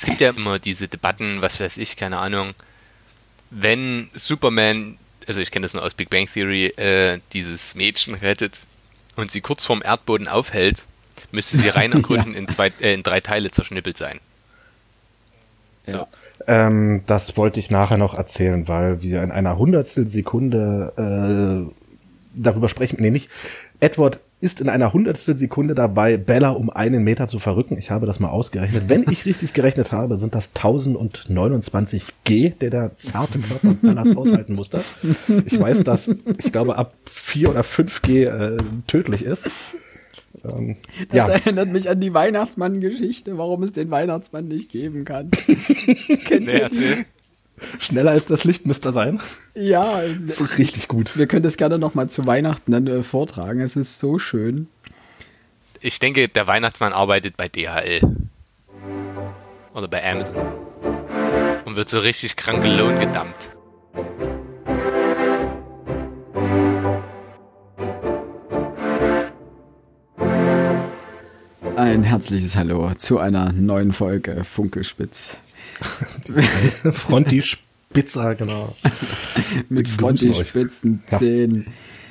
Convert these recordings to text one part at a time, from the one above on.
Es gibt ja immer diese Debatten, was weiß ich, keine Ahnung, wenn Superman, also ich kenne das nur aus Big Bang Theory, äh, dieses Mädchen rettet und sie kurz vorm Erdboden aufhält, müsste sie rein erkunden ja. in, zwei, äh, in drei Teile zerschnippelt sein. So. Ja. Ähm, das wollte ich nachher noch erzählen, weil wir in einer Hundertstel Sekunde äh, darüber sprechen. Nee, nicht. Edward ist in einer Hundertstel Sekunde dabei, Bella um einen Meter zu verrücken. Ich habe das mal ausgerechnet. Wenn ich richtig gerechnet habe, sind das 1029 G, der der zarte Körper Bellas aushalten musste. Ich weiß, dass ich glaube ab 4 oder 5 G äh, tödlich ist. Ähm, das ja. erinnert mich an die Weihnachtsmann-Geschichte, warum es den Weihnachtsmann nicht geben kann. Kennt ihr die? Schneller als das Licht müsste sein. Ja. Das ist richtig gut. Wir können das gerne nochmal zu Weihnachten dann äh, vortragen. Es ist so schön. Ich denke, der Weihnachtsmann arbeitet bei DHL. Oder bei Amazon. Und wird so richtig krank Lohn gedammt. Ein herzliches Hallo zu einer neuen Folge Funkelspitz. Fronti Spitzer, genau. mit Fronti Spitzen Zähnen. Ja.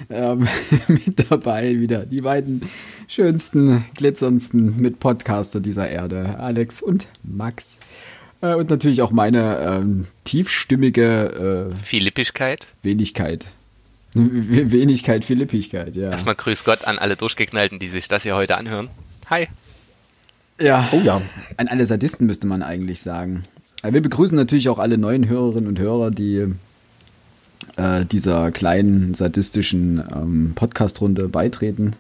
Ähm, mit dabei wieder die beiden schönsten, glitzerndsten mit Podcaster dieser Erde, Alex und Max. Äh, und natürlich auch meine ähm, tiefstimmige äh, Philippigkeit. Wenigkeit. Wenigkeit, Philippigkeit, ja. Erstmal grüß Gott an alle Durchgeknallten, die sich das hier heute anhören. Hi. Ja. Oh ja. An alle Sadisten müsste man eigentlich sagen. Wir begrüßen natürlich auch alle neuen Hörerinnen und Hörer, die äh, dieser kleinen sadistischen ähm, Podcast-Runde beitreten.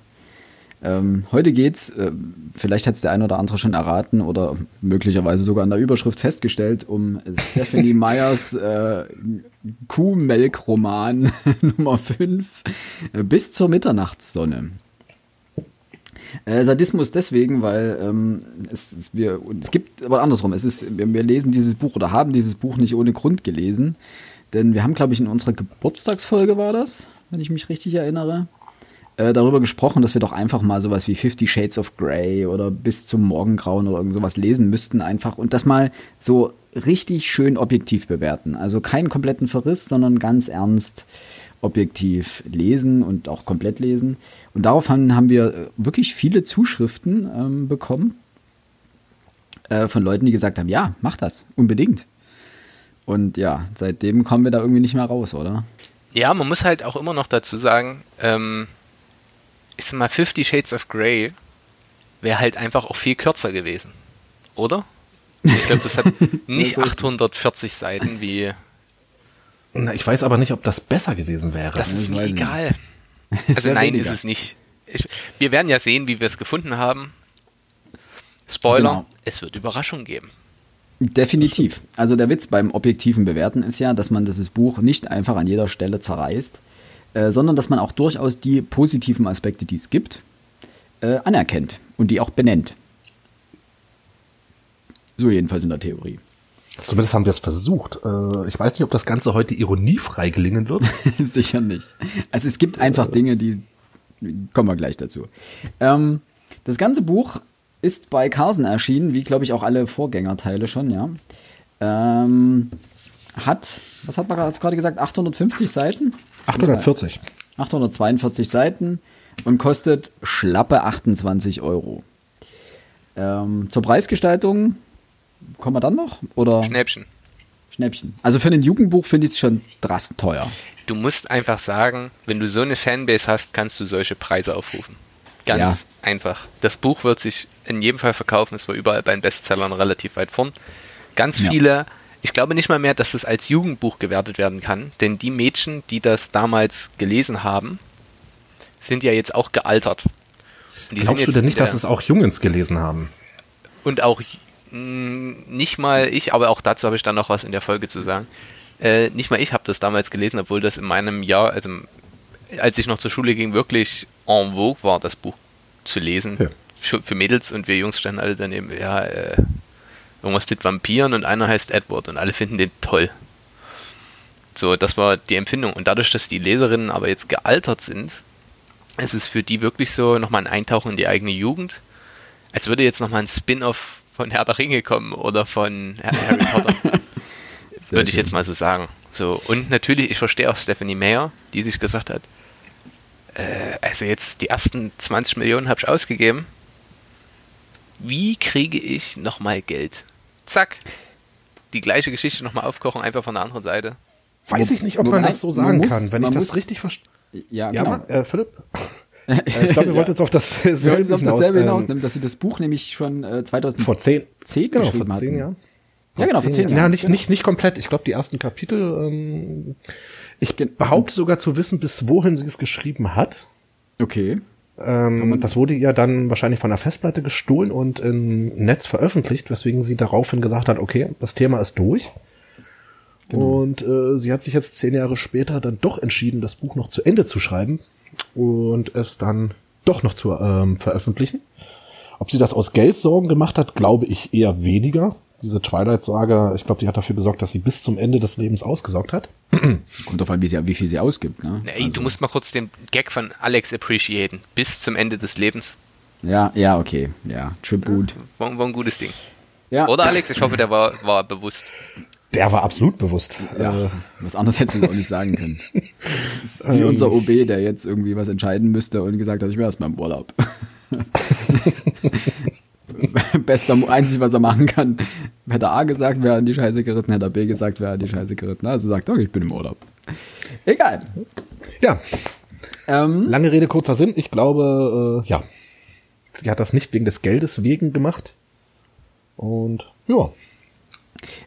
Ähm, heute geht's, äh, vielleicht hat es der eine oder andere schon erraten oder möglicherweise sogar an der Überschrift festgestellt, um Stephanie Meyers äh, Kuhmelk-Roman Nummer 5 äh, bis zur Mitternachtssonne. Äh, Sadismus deswegen, weil ähm, es, es, wir, es gibt, aber andersrum, es ist, wir, wir lesen dieses Buch oder haben dieses Buch nicht ohne Grund gelesen. Denn wir haben, glaube ich, in unserer Geburtstagsfolge war das, wenn ich mich richtig erinnere, äh, darüber gesprochen, dass wir doch einfach mal sowas wie Fifty Shades of Grey oder bis zum Morgengrauen oder irgend sowas lesen müssten einfach und das mal so richtig schön objektiv bewerten. Also keinen kompletten Verriss, sondern ganz ernst objektiv lesen und auch komplett lesen. Und daraufhin haben wir äh, wirklich viele Zuschriften ähm, bekommen äh, von Leuten, die gesagt haben, ja, mach das, unbedingt. Und ja, seitdem kommen wir da irgendwie nicht mehr raus, oder? Ja, man muss halt auch immer noch dazu sagen, ähm, ich sag mal, Fifty Shades of Grey wäre halt einfach auch viel kürzer gewesen, oder? Ich glaube, das hat nicht 840 Seiten wie na, ich weiß aber nicht, ob das besser gewesen wäre. Das ist mir egal. Also nein, weniger. ist es nicht. Ich, wir werden ja sehen, wie wir es gefunden haben. Spoiler, genau. es wird Überraschungen geben. Definitiv. Also der Witz beim objektiven Bewerten ist ja, dass man dieses Buch nicht einfach an jeder Stelle zerreißt, äh, sondern dass man auch durchaus die positiven Aspekte, die es gibt, äh, anerkennt und die auch benennt. So jedenfalls in der Theorie. Zumindest haben wir es versucht. Äh, ich weiß nicht, ob das Ganze heute ironiefrei gelingen wird. Sicher nicht. Also es gibt einfach Dinge, die kommen wir gleich dazu. Ähm, das ganze Buch ist bei Carson erschienen, wie glaube ich auch alle Vorgängerteile schon, ja. Ähm, hat, was hat man gerade gesagt, 850 Seiten? 840. 842 Seiten und kostet schlappe 28 Euro. Ähm, zur Preisgestaltung kommen wir dann noch? Oder? Schnäppchen. Schnäppchen. Also für ein Jugendbuch finde ich es schon drastisch teuer. Du musst einfach sagen, wenn du so eine Fanbase hast, kannst du solche Preise aufrufen. Ganz ja. einfach. Das Buch wird sich in jedem Fall verkaufen. Es war überall bei den Bestsellern relativ weit vorn. Ganz ja. viele, ich glaube nicht mal mehr, dass es als Jugendbuch gewertet werden kann, denn die Mädchen, die das damals gelesen haben, sind ja jetzt auch gealtert. Glaubst du denn nicht, dass es auch Jungens gelesen haben? Und auch nicht mal ich, aber auch dazu habe ich dann noch was in der Folge zu sagen. Äh, nicht mal ich habe das damals gelesen, obwohl das in meinem Jahr, also als ich noch zur Schule ging, wirklich en vogue war, das Buch zu lesen. Ja. Für, für, Mädels und wir Jungs standen alle daneben, ja, äh, irgendwas mit Vampiren und einer heißt Edward und alle finden den toll. So, das war die Empfindung. Und dadurch, dass die Leserinnen aber jetzt gealtert sind, ist es für die wirklich so nochmal ein Eintauchen in die eigene Jugend, als würde jetzt nochmal ein Spin-off von Herr der Ringe kommen oder von Harry Potter. Würde ich jetzt mal so sagen. So, und natürlich, ich verstehe auch Stephanie Mayer, die sich gesagt hat, äh, also jetzt die ersten 20 Millionen habe ich ausgegeben. Wie kriege ich nochmal Geld? Zack. Die gleiche Geschichte nochmal aufkochen, einfach von der anderen Seite. Weiß ich nicht, ob man das so sagen muss, kann, wenn ich das richtig verstehe. Ja, ja genau. äh, Philipp? Äh, ich glaube, ihr wollt jetzt auf dasselbe wir hinaus, auf dasselbe hinaus, ähm, dass sie das Buch nämlich schon äh, 2010 vor zehn, zehn genau, vor zehn Jahren. Ja, genau, vor zehn Jahren. Ja, nicht, genau. nicht, nicht komplett. Ich glaube, die ersten Kapitel, ähm, ich behaupte sogar zu wissen, bis wohin sie es geschrieben hat. Okay. Ähm, das wurde ihr dann wahrscheinlich von der Festplatte gestohlen und im Netz veröffentlicht, weswegen sie daraufhin gesagt hat, okay, das Thema ist durch. Genau. Und äh, sie hat sich jetzt zehn Jahre später dann doch entschieden, das Buch noch zu Ende zu schreiben und es dann doch noch zu ähm, veröffentlichen. Ob sie das aus Geldsorgen gemacht hat, glaube ich eher weniger. Diese Twilight-Saga, ich glaube, die hat dafür gesorgt, dass sie bis zum Ende des Lebens ausgesaugt hat. Kommt auf an, wie, sie, wie viel sie ausgibt. Ne? Ey, also. Du musst mal kurz den Gag von Alex appreciaten. Bis zum Ende des Lebens. Ja, ja, okay. Ja, Tribute. War, war ein gutes Ding. Ja. Oder Alex? Ich hoffe, der war, war bewusst. Der war absolut bewusst. Ja, äh, was anderes hättest du auch nicht sagen können. Wie unser OB, der jetzt irgendwie was entscheiden müsste und gesagt hat, ich will erstmal im Urlaub. Bester, einzig, was er machen kann. Hätte A gesagt, wäre an die Scheiße geritten, hätte B gesagt, wäre an die Scheiße geritten. Also sagt, okay, ich bin im Urlaub. Egal. Ja. Ähm, Lange Rede, kurzer Sinn. Ich glaube, äh, ja. Sie hat das nicht wegen des Geldes wegen gemacht. Und ja.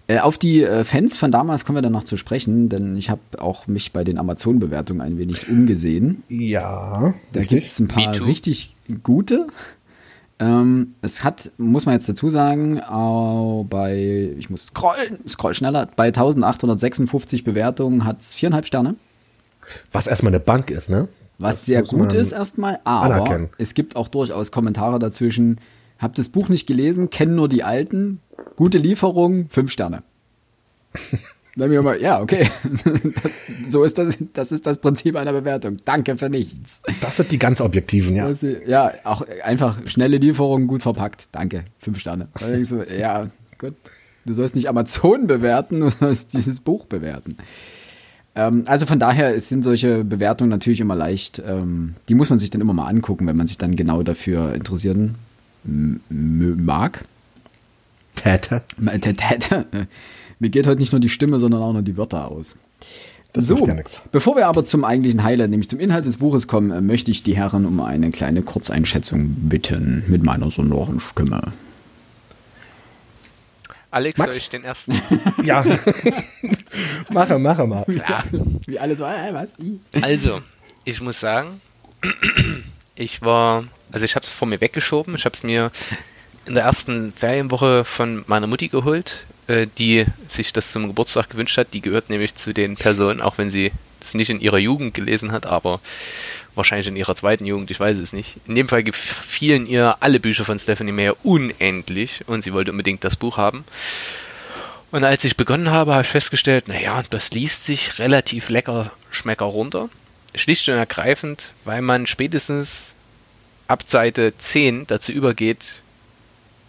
Äh, auf die äh, Fans von damals kommen wir dann noch zu sprechen, denn ich habe auch mich bei den Amazon-Bewertungen ein wenig umgesehen. Ja, da gibt es ein paar richtig gute. Ähm, es hat, muss man jetzt dazu sagen, auch bei, ich muss scrollen, scroll schneller, bei 1856 Bewertungen hat es viereinhalb Sterne. Was erstmal eine Bank ist, ne? Was das sehr gut ist erstmal, aber anerkennen. es gibt auch durchaus Kommentare dazwischen. Hab das Buch nicht gelesen, kenne nur die alten. Gute Lieferung, fünf Sterne. Dann mir mal, ja, okay. Das, so ist das, das ist das Prinzip einer Bewertung. Danke für nichts. Das sind die ganz objektiven, ja. Das, ja, auch einfach schnelle Lieferung, gut verpackt. Danke. Fünf Sterne. Du, ja, gut. Du sollst nicht Amazon bewerten, du sollst dieses Buch bewerten. Ähm, also von daher sind solche Bewertungen natürlich immer leicht. Ähm, die muss man sich dann immer mal angucken, wenn man sich dann genau dafür interessieren mag. Täte. Täte. Mir geht heute nicht nur die Stimme, sondern auch noch die Wörter aus. Das so, ja nichts. Bevor wir aber zum eigentlichen Highlight, nämlich zum Inhalt des Buches kommen, äh, möchte ich die Herren um eine kleine Kurzeinschätzung bitten mit meiner sonoren Stimme. Alex, Max? soll ich den ersten? ja. mache, mache mal. Ja, wie alle so, äh, was? Also, ich muss sagen, ich war, also ich habe es vor mir weggeschoben. Ich habe es mir in der ersten Ferienwoche von meiner Mutti geholt. Äh, die sich das zum Geburtstag gewünscht hat. Die gehört nämlich zu den Personen, auch wenn sie es nicht in ihrer Jugend gelesen hat, aber wahrscheinlich in ihrer zweiten Jugend, ich weiß es nicht. In dem Fall gefielen ihr alle Bücher von Stephanie Meyer unendlich und sie wollte unbedingt das Buch haben. Und als ich begonnen habe, habe ich festgestellt, naja, das liest sich relativ lecker Schmecker runter. Schlicht und ergreifend, weil man spätestens ab Seite 10 dazu übergeht,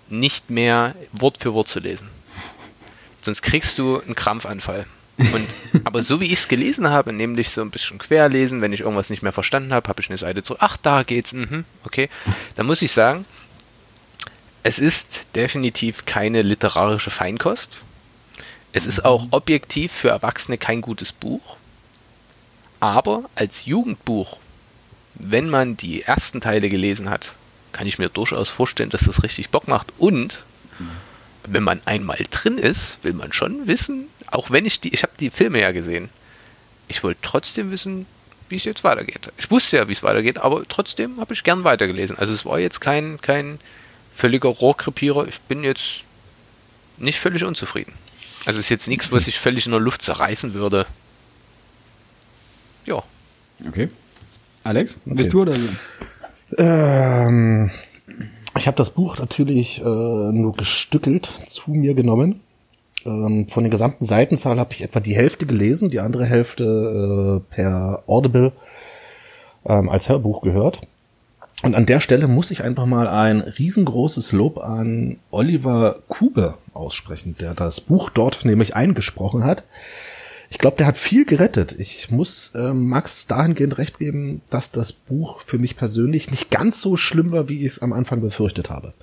nicht mehr Wort für Wort zu lesen. Sonst kriegst du einen Krampfanfall. Und, aber so wie ich es gelesen habe, nämlich so ein bisschen querlesen, wenn ich irgendwas nicht mehr verstanden habe, habe ich eine Seite zu, ach, da geht's, mhm, okay. Da muss ich sagen, es ist definitiv keine literarische Feinkost. Es ist auch objektiv für Erwachsene kein gutes Buch. Aber als Jugendbuch, wenn man die ersten Teile gelesen hat, kann ich mir durchaus vorstellen, dass das richtig Bock macht. Und wenn man einmal drin ist, will man schon wissen, auch wenn ich die, ich habe die Filme ja gesehen, ich wollte trotzdem wissen, wie es jetzt weitergeht. Ich wusste ja, wie es weitergeht, aber trotzdem habe ich gern weitergelesen. Also es war jetzt kein, kein völliger Rohrkrepierer. Ich bin jetzt nicht völlig unzufrieden. Also es ist jetzt nichts, was ich völlig in der Luft zerreißen würde. Ja. Okay. Alex, okay. bist du oder so? Ähm, ich habe das Buch natürlich äh, nur gestückelt zu mir genommen. Ähm, von der gesamten Seitenzahl habe ich etwa die Hälfte gelesen, die andere Hälfte äh, per Audible ähm, als Hörbuch gehört. Und an der Stelle muss ich einfach mal ein riesengroßes Lob an Oliver Kube aussprechen, der das Buch dort nämlich eingesprochen hat. Ich glaube, der hat viel gerettet. Ich muss äh, Max dahingehend recht geben, dass das Buch für mich persönlich nicht ganz so schlimm war, wie ich es am Anfang befürchtet habe.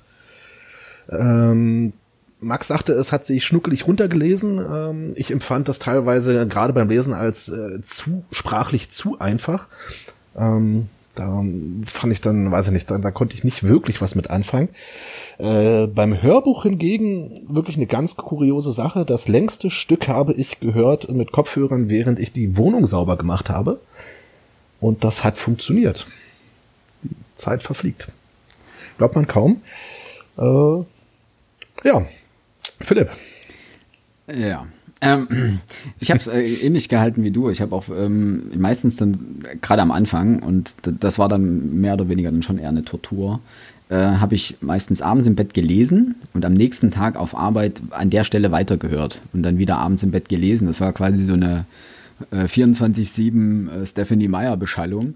Ähm, Max sagte, es hat sich schnuckelig runtergelesen. Ähm, ich empfand das teilweise gerade beim Lesen als äh, zu sprachlich zu einfach. Ähm, da fand ich dann, weiß ich nicht, da, da konnte ich nicht wirklich was mit anfangen. Äh, beim Hörbuch hingegen wirklich eine ganz kuriose Sache. Das längste Stück habe ich gehört mit Kopfhörern, während ich die Wohnung sauber gemacht habe. Und das hat funktioniert. Die Zeit verfliegt. Glaubt man kaum. Äh, ja, Philipp. Ja, ähm, ich habe es äh, ähnlich gehalten wie du. Ich habe auch ähm, meistens dann, gerade am Anfang, und das war dann mehr oder weniger dann schon eher eine Tortur, äh, habe ich meistens abends im Bett gelesen und am nächsten Tag auf Arbeit an der Stelle weitergehört und dann wieder abends im Bett gelesen. Das war quasi so eine äh, 24-7 äh, Stephanie Meyer Beschallung.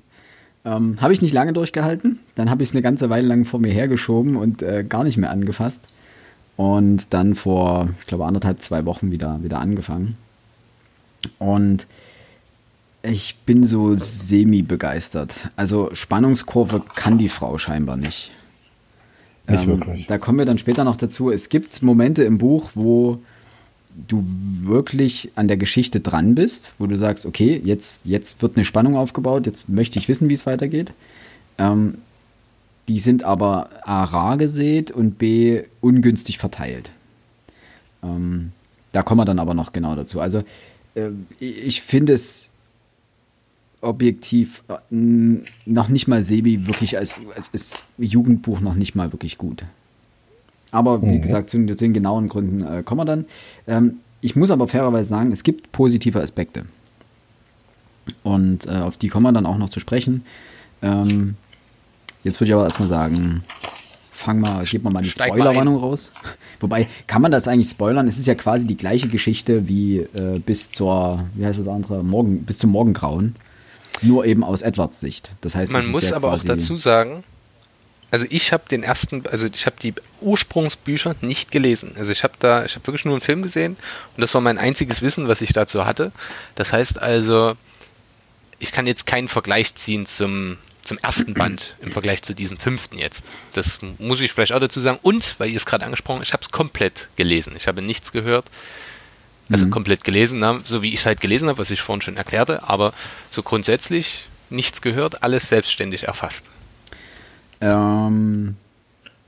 Ähm, habe ich nicht lange durchgehalten. Dann habe ich es eine ganze Weile lang vor mir hergeschoben und äh, gar nicht mehr angefasst und dann vor, ich glaube, anderthalb, zwei Wochen wieder, wieder angefangen. Und ich bin so semi-begeistert. Also Spannungskurve kann die Frau scheinbar nicht. Nicht ähm, wirklich. Da kommen wir dann später noch dazu. Es gibt Momente im Buch, wo du wirklich an der Geschichte dran bist, wo du sagst, okay, jetzt, jetzt wird eine Spannung aufgebaut, jetzt möchte ich wissen, wie es weitergeht. Ähm, die sind aber A rar gesät und B ungünstig verteilt. Ähm, da kommen wir dann aber noch genau dazu. Also äh, ich finde es objektiv äh, noch nicht mal Sebi wirklich als, als, als, Jugendbuch noch nicht mal wirklich gut. Aber wie mhm. gesagt, zu, den genauen Gründen äh, kommen wir dann. Ähm, ich muss aber fairerweise sagen, es gibt positive Aspekte. Und äh, auf die kommen wir dann auch noch zu sprechen. Ähm, Jetzt würde ich aber erstmal sagen, fang mal, gib mal mal die Spoilerwarnung raus. Wobei, kann man das eigentlich spoilern? Es ist ja quasi die gleiche Geschichte wie äh, bis zur, wie heißt das andere, Morgen, bis zum Morgengrauen. Nur eben aus Edwards Sicht. Das heißt, man muss ja aber auch dazu sagen, also ich habe den ersten, also ich habe die Ursprungsbücher nicht gelesen. Also ich habe da, ich habe wirklich nur einen Film gesehen und das war mein einziges Wissen, was ich dazu hatte. Das heißt also, ich kann jetzt keinen Vergleich ziehen zum zum ersten Band im Vergleich zu diesem fünften jetzt. Das muss ich vielleicht auch dazu sagen. Und, weil ihr es gerade angesprochen habt, ich habe es komplett gelesen. Ich habe nichts gehört. Also mhm. komplett gelesen, na, so wie ich es halt gelesen habe, was ich vorhin schon erklärte, aber so grundsätzlich nichts gehört, alles selbstständig erfasst. Ähm,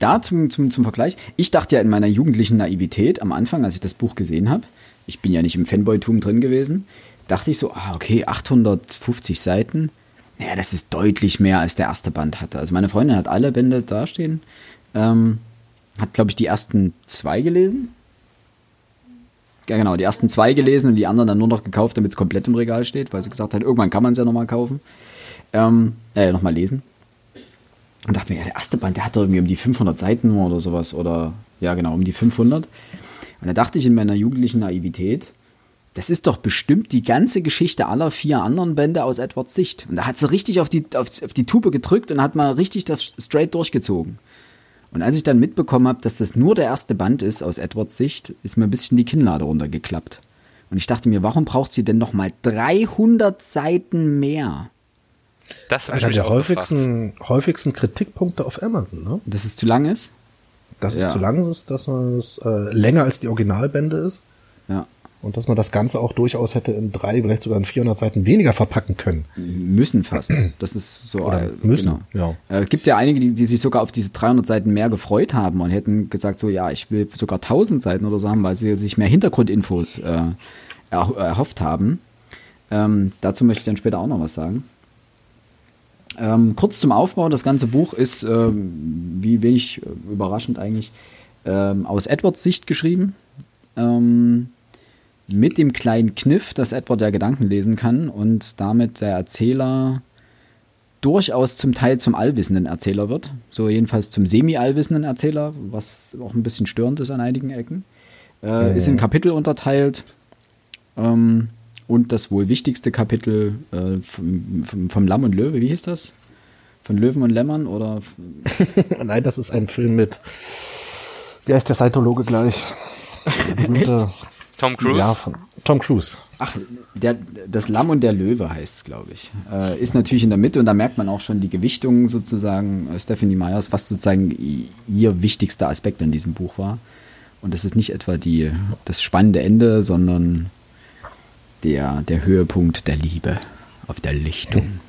da zum, zum, zum Vergleich. Ich dachte ja in meiner jugendlichen Naivität am Anfang, als ich das Buch gesehen habe, ich bin ja nicht im Fanboy-Tum drin gewesen, dachte ich so, ah, okay, 850 Seiten, ja, das ist deutlich mehr als der erste Band hatte. Also meine Freundin hat alle Bände dastehen. Ähm, hat, glaube ich, die ersten zwei gelesen. Ja, genau, die ersten zwei gelesen und die anderen dann nur noch gekauft, damit es komplett im Regal steht, weil sie gesagt hat, irgendwann kann man es ja nochmal kaufen. Ähm, äh, nochmal lesen. Und dachte mir, ja, der erste Band, der hat doch irgendwie um die 500 Seiten oder sowas. Oder, ja, genau, um die 500. Und da dachte ich in meiner jugendlichen Naivität, das ist doch bestimmt die ganze Geschichte aller vier anderen Bände aus Edwards Sicht. Und da hat sie richtig auf die, auf, auf die Tube gedrückt und hat mal richtig das straight durchgezogen. Und als ich dann mitbekommen habe, dass das nur der erste Band ist aus Edwards Sicht, ist mir ein bisschen die Kinnlade runtergeklappt. Und ich dachte mir, warum braucht sie denn noch mal 300 Seiten mehr? Das ist einer der häufigsten, häufigsten Kritikpunkte auf Amazon, ne? Dass es zu lang ist? Dass es ja. zu lang ist, dass man es äh, länger als die Originalbände ist. Ja. Und dass man das Ganze auch durchaus hätte in drei, vielleicht sogar in 400 Seiten weniger verpacken können. Müssen fast. Das ist so. Oder müssen, genau. ja. Äh, gibt ja einige, die, die sich sogar auf diese 300 Seiten mehr gefreut haben und hätten gesagt so, ja, ich will sogar 1000 Seiten oder so haben, weil sie sich mehr Hintergrundinfos äh, erhofft haben. Ähm, dazu möchte ich dann später auch noch was sagen. Ähm, kurz zum Aufbau, das ganze Buch ist, ähm, wie wenig äh, überraschend eigentlich, ähm, aus Edwards Sicht geschrieben. Ähm, mit dem kleinen Kniff, dass Edward der Gedanken lesen kann und damit der Erzähler durchaus zum Teil zum allwissenden Erzähler wird. So jedenfalls zum semi-allwissenden Erzähler, was auch ein bisschen störend ist an einigen Ecken. Äh, mhm. Ist in Kapitel unterteilt. Ähm, und das wohl wichtigste Kapitel äh, vom, vom, vom, Lamm und Löwe, wie hieß das? Von Löwen und Lämmern oder? Nein, das ist ein Film mit, wie heißt der Scientologe gleich? Tom Cruise? Ja, von Tom Cruise. Ach, der, das Lamm und der Löwe heißt es, glaube ich. Äh, ist natürlich in der Mitte und da merkt man auch schon die Gewichtung sozusagen äh, Stephanie Meyers, was sozusagen ihr wichtigster Aspekt in diesem Buch war. Und das ist nicht etwa die, das spannende Ende, sondern der, der Höhepunkt der Liebe auf der Lichtung.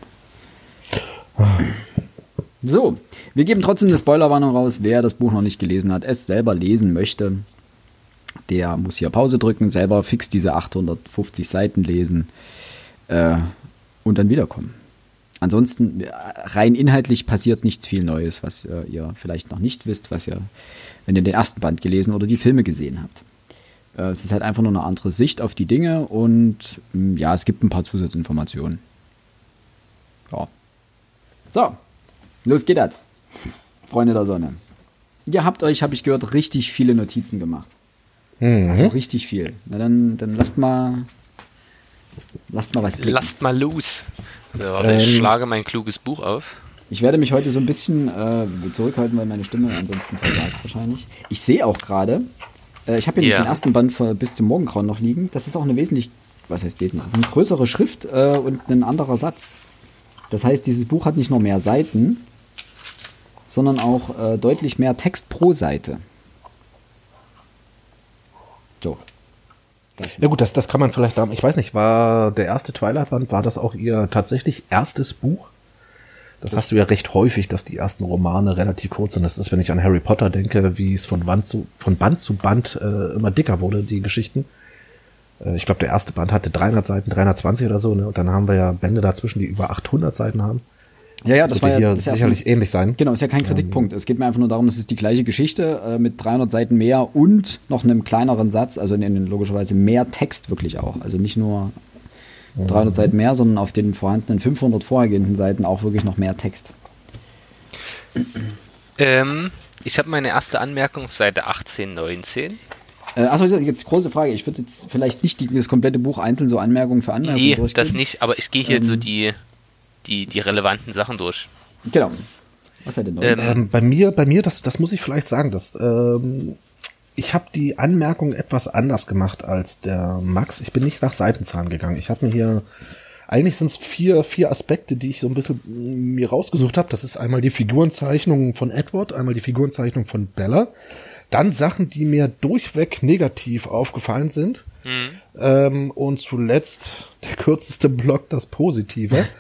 So, wir geben trotzdem eine Spoilerwarnung raus. Wer das Buch noch nicht gelesen hat, es selber lesen möchte, der muss hier Pause drücken, selber fix diese 850 Seiten lesen äh, und dann wiederkommen. Ansonsten, rein inhaltlich passiert nichts viel Neues, was äh, ihr vielleicht noch nicht wisst, was ihr, wenn ihr den ersten Band gelesen oder die Filme gesehen habt. Äh, es ist halt einfach nur eine andere Sicht auf die Dinge und mh, ja, es gibt ein paar Zusatzinformationen. Ja. So, los geht das. Freunde der Sonne. Ihr habt euch, habe ich gehört, richtig viele Notizen gemacht. Mhm. Also richtig viel. Na dann, dann lasst mal, lasst mal was blicken. Lasst mal los. So, ähm, ich schlage mein kluges Buch auf. Ich werde mich heute so ein bisschen äh, zurückhalten, weil meine Stimme ansonsten versagt wahrscheinlich. Ich sehe auch gerade, äh, ich habe hier yeah. den ersten Band für, bis zum Morgengrauen noch liegen. Das ist auch eine wesentlich, was heißt wesentlich, eine größere Schrift äh, und ein anderer Satz. Das heißt, dieses Buch hat nicht nur mehr Seiten, sondern auch äh, deutlich mehr Text pro Seite. So. Ja gut, das, das kann man vielleicht haben. Ich weiß nicht, war der erste Twilight-Band, war das auch ihr tatsächlich erstes Buch? Das hast du ja recht häufig, dass die ersten Romane relativ kurz sind. Das ist, wenn ich an Harry Potter denke, wie es von Band zu, von Band, zu Band äh, immer dicker wurde, die Geschichten. Äh, ich glaube, der erste Band hatte 300 Seiten, 320 oder so, ne? Und dann haben wir ja Bände dazwischen, die über 800 Seiten haben. Ja, ja, das, das wird hier ja, sicherlich ja, ähnlich sein. Genau, ist ja kein Kritikpunkt. Ähm, es geht mir einfach nur darum, es ist die gleiche Geschichte äh, mit 300 Seiten mehr und noch einem kleineren Satz, also in, in logischerweise mehr Text wirklich auch. Also nicht nur 300 mhm. Seiten mehr, sondern auf den vorhandenen 500 vorhergehenden Seiten auch wirklich noch mehr Text. Ähm, ich habe meine erste Anmerkung auf Seite 18, 19. Äh, achso, jetzt große Frage. Ich würde jetzt vielleicht nicht die, das komplette Buch einzeln so Anmerkung für Anmerkung Nee, das nicht, aber ich gehe hier ähm, so die die, die relevanten Sachen durch. Genau. Was hat denn noch? Ähm, ähm, bei mir, bei mir, das, das muss ich vielleicht sagen, dass ähm, ich habe die Anmerkung etwas anders gemacht als der Max. Ich bin nicht nach Seitenzahlen gegangen. Ich habe mir hier eigentlich sind es vier, vier Aspekte, die ich so ein bisschen mir rausgesucht habe. Das ist einmal die Figurenzeichnung von Edward, einmal die Figurenzeichnung von Bella, dann Sachen, die mir durchweg negativ aufgefallen sind. Mhm. Ähm, und zuletzt der kürzeste Block, das Positive.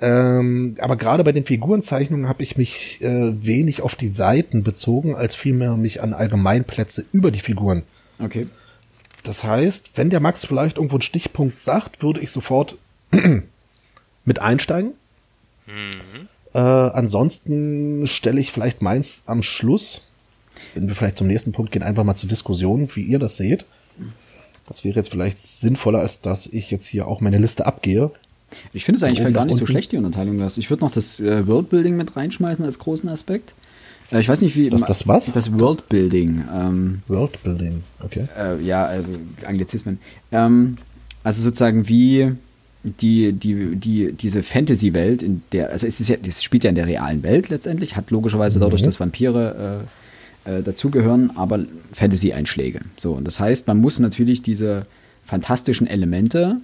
Ähm, aber gerade bei den Figurenzeichnungen habe ich mich äh, wenig auf die Seiten bezogen, als vielmehr mich an Allgemeinplätze über die Figuren. Okay. Das heißt, wenn der Max vielleicht irgendwo einen Stichpunkt sagt, würde ich sofort mit einsteigen. Mhm. Äh, ansonsten stelle ich vielleicht meins am Schluss, wenn wir vielleicht zum nächsten Punkt gehen, einfach mal zur Diskussion, wie ihr das seht. Das wäre jetzt vielleicht sinnvoller, als dass ich jetzt hier auch meine Liste abgehe. Ich finde es eigentlich gar nicht so schlecht, die Unterteilung. Ich würde noch das äh, Worldbuilding mit reinschmeißen als großen Aspekt. Äh, ich weiß nicht, wie. Was, das was? Das Worldbuilding. Ähm, Worldbuilding, okay. Äh, ja, also Anglizismen. Ähm, also sozusagen wie die, die, die, diese Fantasy-Welt, in der, also es, ist ja, es spielt ja in der realen Welt letztendlich, hat logischerweise dadurch, mhm. dass Vampire äh, äh, dazugehören, aber Fantasy-Einschläge. So, und das heißt, man muss natürlich diese fantastischen Elemente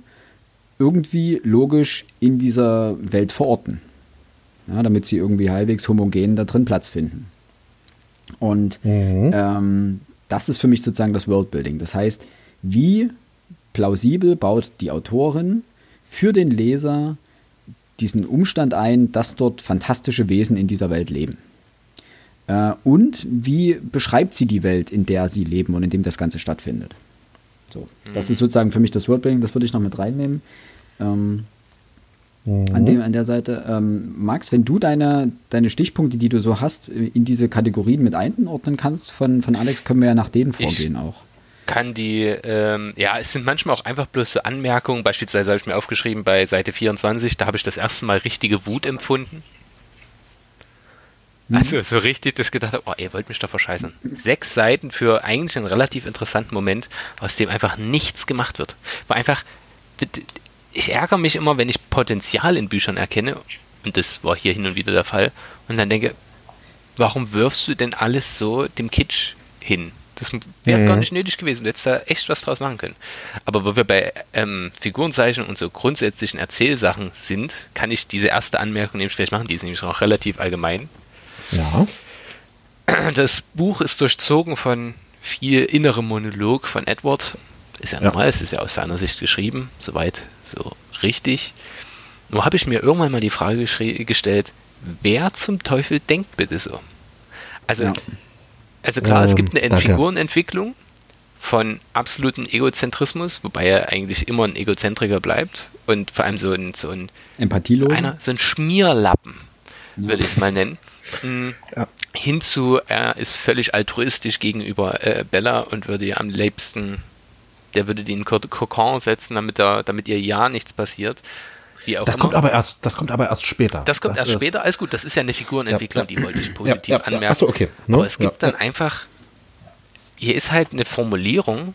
irgendwie logisch in dieser Welt verorten. Ja, damit sie irgendwie halbwegs homogen da drin Platz finden. Und mhm. ähm, das ist für mich sozusagen das Worldbuilding. Das heißt, wie plausibel baut die Autorin für den Leser diesen Umstand ein, dass dort fantastische Wesen in dieser Welt leben? Äh, und wie beschreibt sie die Welt, in der sie leben und in dem das Ganze stattfindet? So, das mhm. ist sozusagen für mich das Worldbuilding, das würde ich noch mit reinnehmen. Ähm, mhm. an, dem, an der Seite. Ähm, Max, wenn du deine, deine Stichpunkte, die du so hast, in diese Kategorien mit einordnen kannst von, von Alex, können wir ja nach denen vorgehen ich auch. Kann die, ähm, ja, es sind manchmal auch einfach bloß so Anmerkungen. Beispielsweise habe ich mir aufgeschrieben bei Seite 24, da habe ich das erste Mal richtige Wut empfunden. Mhm. Also so richtig, dass ich gedacht habe, oh, ihr wollt mich doch verscheißen. Sechs Seiten für eigentlich einen relativ interessanten Moment, aus dem einfach nichts gemacht wird. War einfach, ich ärgere mich immer, wenn ich Potenzial in Büchern erkenne Und das war hier hin und wieder der Fall. Und dann denke, warum wirfst du denn alles so dem Kitsch hin? Das wäre mhm. gar nicht nötig gewesen. Du hättest da echt was draus machen können. Aber wo wir bei ähm, Figurenzeichen und so grundsätzlichen Erzählsachen sind, kann ich diese erste Anmerkung nämlich gleich machen. Die ist nämlich auch relativ allgemein. Ja. Das Buch ist durchzogen von viel innerem Monolog von Edward. Ist ja, ja. normal, es ist ja aus seiner Sicht geschrieben, soweit so richtig. Nur habe ich mir irgendwann mal die Frage gestellt, wer zum Teufel denkt bitte so? Also ja. Also klar, ähm, es gibt eine danke. Figurenentwicklung von absolutem Egozentrismus, wobei er eigentlich immer ein Egozentriker bleibt und vor allem so ein, so ein? Einer, so ein Schmierlappen, ja. würde ich es mal nennen. Mhm. Ja. Hinzu, er ist völlig altruistisch gegenüber äh, Bella und würde ihr am liebsten, der würde die in Kokon setzen, damit, er, damit ihr ja nichts passiert. das kommt aber erst, das kommt aber erst später. Das kommt das erst später, alles gut. Das ist ja eine Figurenentwicklung, ja, ja. die wollte ich positiv ja, anmerken. Achso, okay. No? Aber es gibt dann einfach, hier ist halt eine Formulierung,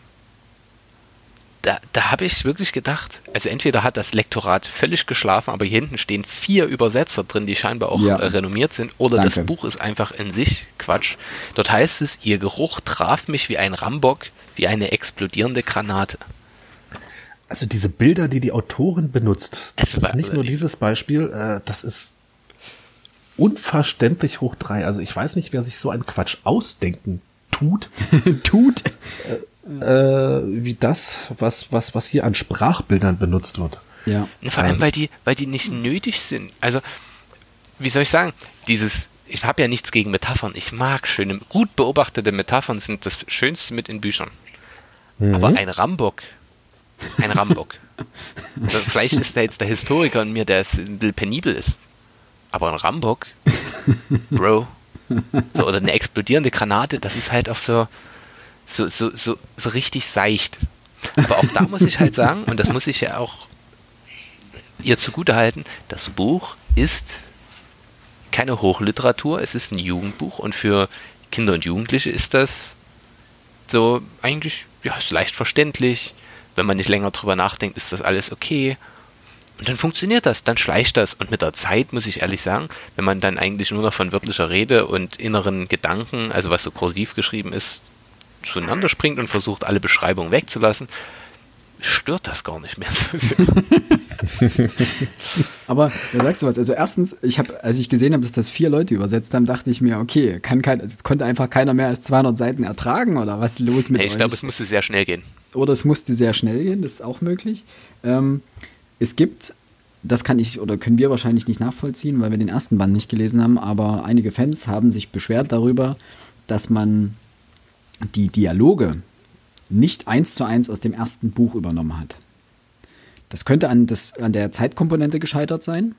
da, da habe ich wirklich gedacht, also entweder hat das Lektorat völlig geschlafen, aber hier hinten stehen vier Übersetzer drin, die scheinbar auch ja. renommiert sind, oder Danke. das Buch ist einfach in sich Quatsch. Dort heißt es, ihr Geruch traf mich wie ein Rambock, wie eine explodierende Granate. Also diese Bilder, die die Autorin benutzt, das ist nicht nur dieses Beispiel, äh, das ist unverständlich hoch drei. Also ich weiß nicht, wer sich so einen Quatsch ausdenken tut. tut. Äh, äh, wie das, was, was, was hier an Sprachbildern benutzt wird. Ja. vor allem, weil die, weil die nicht nötig sind. Also, wie soll ich sagen, dieses, ich habe ja nichts gegen Metaphern. Ich mag schöne, gut beobachtete Metaphern sind das Schönste mit in Büchern. Mhm. Aber ein Rambock ein Rambock. Also vielleicht ist da jetzt der Historiker in mir, der ein bisschen penibel ist. Aber ein Rambock, Bro, so, oder eine explodierende Granate, das ist halt auch so, so, so, so, so richtig seicht. Aber auch da muss ich halt sagen, und das muss ich ja auch ihr zugutehalten, das Buch ist keine Hochliteratur, es ist ein Jugendbuch und für Kinder und Jugendliche ist das so eigentlich, ja, ist leicht verständlich wenn man nicht länger drüber nachdenkt, ist das alles okay. Und dann funktioniert das, dann schleicht das. Und mit der Zeit, muss ich ehrlich sagen, wenn man dann eigentlich nur noch von wörtlicher Rede und inneren Gedanken, also was so kursiv geschrieben ist, zueinander springt und versucht, alle Beschreibungen wegzulassen, stört das gar nicht mehr so sehr. Aber da sagst du was. Also erstens, ich habe, als ich gesehen habe, dass das vier Leute übersetzt haben, dachte ich mir, okay, kann kein, es konnte einfach keiner mehr als 200 Seiten ertragen oder was ist los mit hey, Ich glaube, es musste sehr schnell gehen. Oder es musste sehr schnell gehen, das ist auch möglich. Ähm, es gibt, das kann ich oder können wir wahrscheinlich nicht nachvollziehen, weil wir den ersten Band nicht gelesen haben, aber einige Fans haben sich beschwert darüber, dass man die Dialoge nicht eins zu eins aus dem ersten Buch übernommen hat. Das könnte an, das, an der Zeitkomponente gescheitert sein.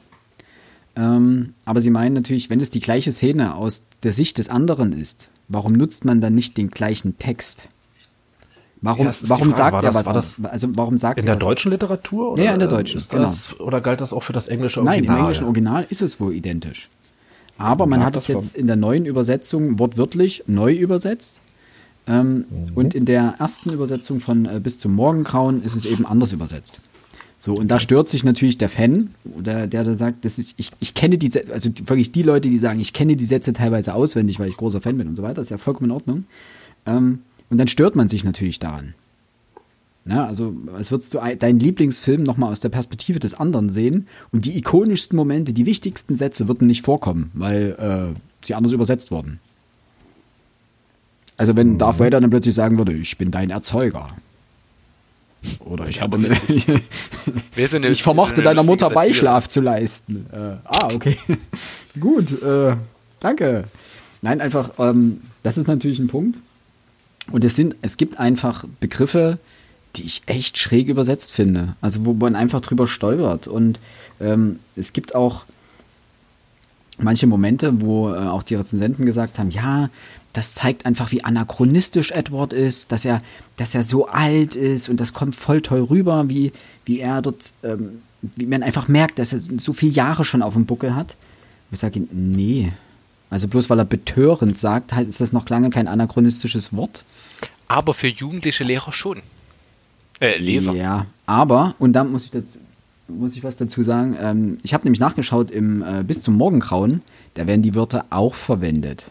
Ähm, aber sie meinen natürlich, wenn es die gleiche Szene aus der Sicht des anderen ist, warum nutzt man dann nicht den gleichen Text? Warum, ja, warum sagt war er das, was? Das also warum sagt in der deutschen Literatur? Oder ja, in der deutschen. Ist das, genau. Oder galt das auch für das englische Original? Nein, im englischen Original ist es wohl identisch. Aber man hat es jetzt in der neuen Übersetzung wortwörtlich neu übersetzt ähm, mhm. Und in der ersten Übersetzung von äh, Bis zum Morgengrauen ist es eben anders übersetzt. So, und da stört sich natürlich der Fan, der, der da sagt, das ist, ich, ich kenne die Sätze, also wirklich die Leute, die sagen, ich kenne die Sätze teilweise auswendig, weil ich großer Fan bin und so weiter, ist ja vollkommen in Ordnung. Ähm, und dann stört man sich natürlich daran. Ja, also als würdest du deinen Lieblingsfilm nochmal aus der Perspektive des anderen sehen und die ikonischsten Momente, die wichtigsten Sätze würden nicht vorkommen, weil äh, sie anders übersetzt wurden. Also wenn mhm. Darth Vader dann plötzlich sagen würde, ich bin dein Erzeuger. Oder ich habe eine, ich vermochte deiner Mutter Beischlaf zu leisten. Äh, ah, okay. Gut, äh, danke. Nein, einfach, ähm, das ist natürlich ein Punkt. Und es sind, es gibt einfach Begriffe, die ich echt schräg übersetzt finde. Also wo man einfach drüber stolpert. Und ähm, es gibt auch manche Momente, wo äh, auch die Rezensenten gesagt haben, ja, das zeigt einfach, wie anachronistisch Edward ist, dass er, dass er so alt ist und das kommt voll toll rüber, wie, wie er dort, ähm, wie man einfach merkt, dass er so viele Jahre schon auf dem Buckel hat. Ich sage ihm, nee. Also bloß weil er betörend sagt, heißt, ist das noch lange kein anachronistisches Wort. Aber für jugendliche Lehrer schon. Äh, Leser. Ja, aber, und da muss ich das muss ich was dazu sagen. Ähm, ich habe nämlich nachgeschaut, im äh, bis zum Morgengrauen, da werden die Wörter auch verwendet.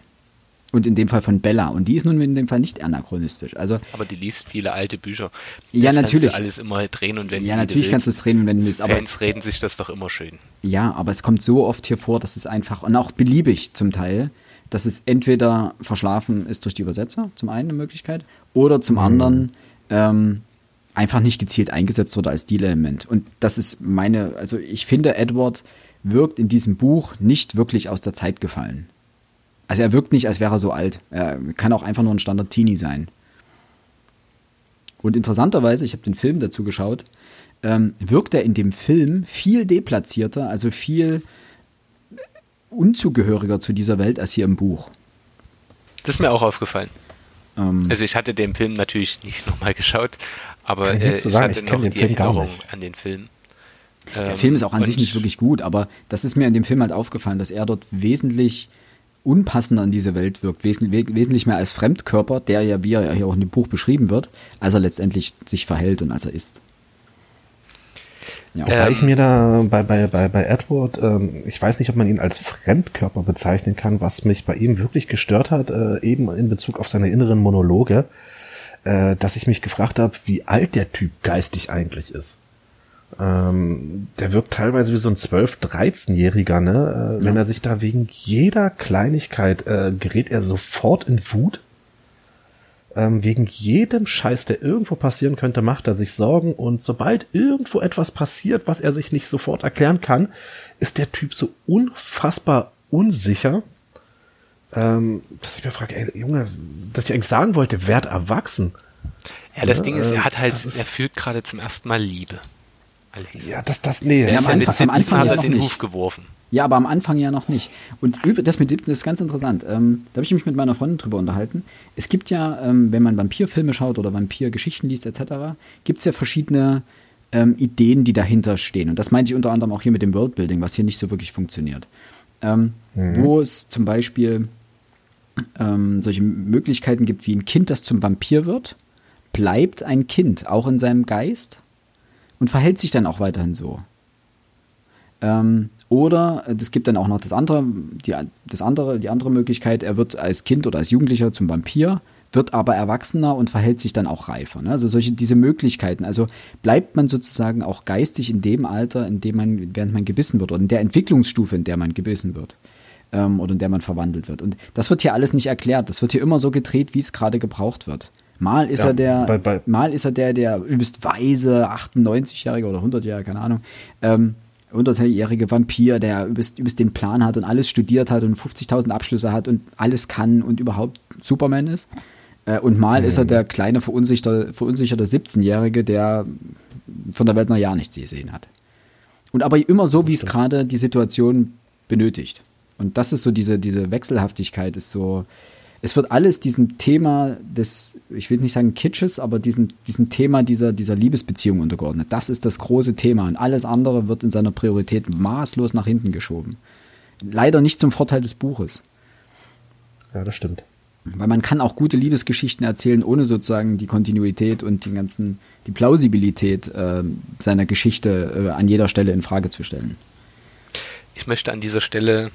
Und in dem Fall von Bella. Und die ist nun in dem Fall nicht anachronistisch. Also, aber die liest viele alte Bücher. Ja, das natürlich. Kannst du alles immer drehen und wenden. Ja, natürlich kannst du es drehen und wenden willst. Aber Fans reden sich das doch immer schön. Ja, aber es kommt so oft hier vor, dass es einfach, und auch beliebig zum Teil, dass es entweder verschlafen ist durch die Übersetzer, zum einen eine Möglichkeit, oder zum mhm. anderen ähm, einfach nicht gezielt eingesetzt wurde als Stilelement. Und das ist meine, also ich finde, Edward wirkt in diesem Buch nicht wirklich aus der Zeit gefallen. Also er wirkt nicht, als wäre er so alt. Er kann auch einfach nur ein Standard-Teenie sein. Und interessanterweise, ich habe den Film dazu geschaut, ähm, wirkt er in dem Film viel deplatzierter, also viel unzugehöriger zu dieser Welt als hier im Buch. Das ist mir auch aufgefallen. Ähm, also ich hatte den Film natürlich nicht nochmal geschaut, aber ich, äh, ich sagen, hatte ich noch den die Film Erinnerung an den Film. Der ähm, Film ist auch an sich nicht wirklich gut, aber das ist mir in dem Film halt aufgefallen, dass er dort wesentlich unpassender in diese Welt wirkt, wesentlich, wesentlich mehr als Fremdkörper, der ja, wie er hier auch in dem Buch beschrieben wird, als er letztendlich sich verhält und als er ist. Ja, ähm, ich mir da bei, bei, bei, bei Edward, ähm, ich weiß nicht, ob man ihn als Fremdkörper bezeichnen kann, was mich bei ihm wirklich gestört hat, äh, eben in Bezug auf seine inneren Monologe, äh, dass ich mich gefragt habe, wie alt der Typ geistig eigentlich ist. Ähm, der wirkt teilweise wie so ein 12-, 13-Jähriger, ne? Äh, ja. Wenn er sich da wegen jeder Kleinigkeit äh, gerät er sofort in Wut. Ähm, wegen jedem Scheiß, der irgendwo passieren könnte, macht er sich Sorgen und sobald irgendwo etwas passiert, was er sich nicht sofort erklären kann, ist der Typ so unfassbar unsicher, ähm, dass ich mir frage, ey, Junge, dass ich eigentlich sagen wollte, werd erwachsen. Ja, das ja, Ding ist, er hat halt, er fühlt gerade zum ersten Mal Liebe. Alex. Ja, das, das, nee. Ja, am, Anfang, am Anfang hat er ja den Hof geworfen. Ja, aber am Anfang ja noch nicht. Und das mit das ist ganz interessant. Ähm, da habe ich mich mit meiner Freundin drüber unterhalten. Es gibt ja, ähm, wenn man Vampirfilme schaut oder Vampirgeschichten liest etc., gibt es ja verschiedene ähm, Ideen, die dahinter stehen. Und das meinte ich unter anderem auch hier mit dem Worldbuilding, was hier nicht so wirklich funktioniert. Ähm, mhm. Wo es zum Beispiel ähm, solche Möglichkeiten gibt, wie ein Kind, das zum Vampir wird, bleibt ein Kind, auch in seinem Geist und verhält sich dann auch weiterhin so. Ähm, oder es gibt dann auch noch das andere, die, das andere, die andere Möglichkeit, er wird als Kind oder als Jugendlicher zum Vampir, wird aber erwachsener und verhält sich dann auch reifer. Ne? Also solche diese Möglichkeiten. Also bleibt man sozusagen auch geistig in dem Alter, in dem man, während man gebissen wird, oder in der Entwicklungsstufe, in der man gebissen wird. Ähm, oder in der man verwandelt wird. Und das wird hier alles nicht erklärt. Das wird hier immer so gedreht, wie es gerade gebraucht wird. Mal ist ja, er der, bei, bei mal ist er der, der übelst weise, 98-jährige oder 100-jährige, keine Ahnung, ähm, 100-jährige Vampir, der übelst, übelst den Plan hat und alles studiert hat und 50.000 Abschlüsse hat und alles kann und überhaupt Superman ist. Äh, und mal mhm. ist er der kleine, verunsicherte, verunsicherte 17-Jährige, der von der Welt noch ja nichts gesehen hat. Und aber immer so, wie es gerade die Situation benötigt. Und das ist so diese, diese Wechselhaftigkeit, ist so, es wird alles diesem Thema des, ich will nicht sagen Kitsches, aber diesem, diesem Thema dieser, dieser Liebesbeziehung untergeordnet. Das ist das große Thema und alles andere wird in seiner Priorität maßlos nach hinten geschoben. Leider nicht zum Vorteil des Buches. Ja, das stimmt. Weil man kann auch gute Liebesgeschichten erzählen, ohne sozusagen die Kontinuität und die ganzen, die Plausibilität äh, seiner Geschichte äh, an jeder Stelle in Frage zu stellen. Ich möchte an dieser Stelle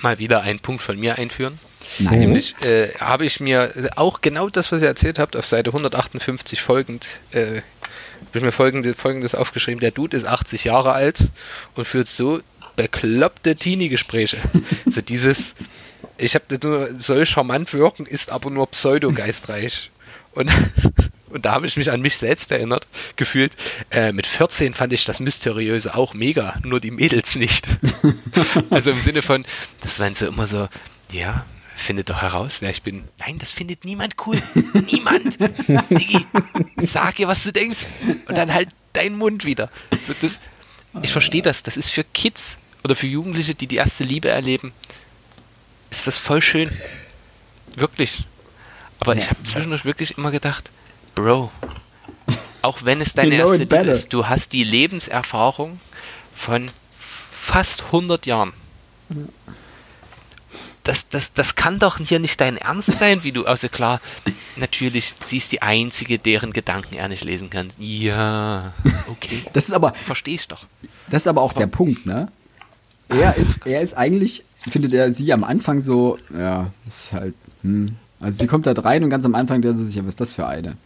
mal wieder einen Punkt von mir einführen. Nein. Nämlich äh, habe ich mir auch genau das, was ihr erzählt habt, auf Seite 158 folgend, äh, habe ich mir folgende, folgendes aufgeschrieben. Der Dude ist 80 Jahre alt und führt so bekloppte Teenie-Gespräche. so dieses, ich habe nur, soll charmant wirken, ist aber nur pseudogeistreich. Und, und da habe ich mich an mich selbst erinnert, gefühlt. Äh, mit 14 fand ich das Mysteriöse auch mega, nur die Mädels nicht. also im Sinne von, das waren so immer so, ja, findet doch heraus, wer ich bin. Nein, das findet niemand cool. niemand. Digi, sag ihr, was du denkst. Und dann halt deinen Mund wieder. So, das, ich verstehe das. Das ist für Kids oder für Jugendliche, die die erste Liebe erleben, ist das voll schön. Wirklich. Aber ja. ich habe zwischendurch wirklich immer gedacht, Bro, auch wenn es deine erste Liebe ist, du hast die Lebenserfahrung von fast 100 Jahren das, das, das kann doch hier nicht dein Ernst sein, wie du, also klar, natürlich, sie ist die Einzige, deren Gedanken er nicht lesen kann. Ja, okay. Das ist aber. Verstehe ich doch. Das ist aber auch der Punkt, ne? Er ist, er ist eigentlich, findet er sie am Anfang so, ja, ist halt, hm. Also sie kommt da rein und ganz am Anfang denkt sie sich, ja, was ist das für eine?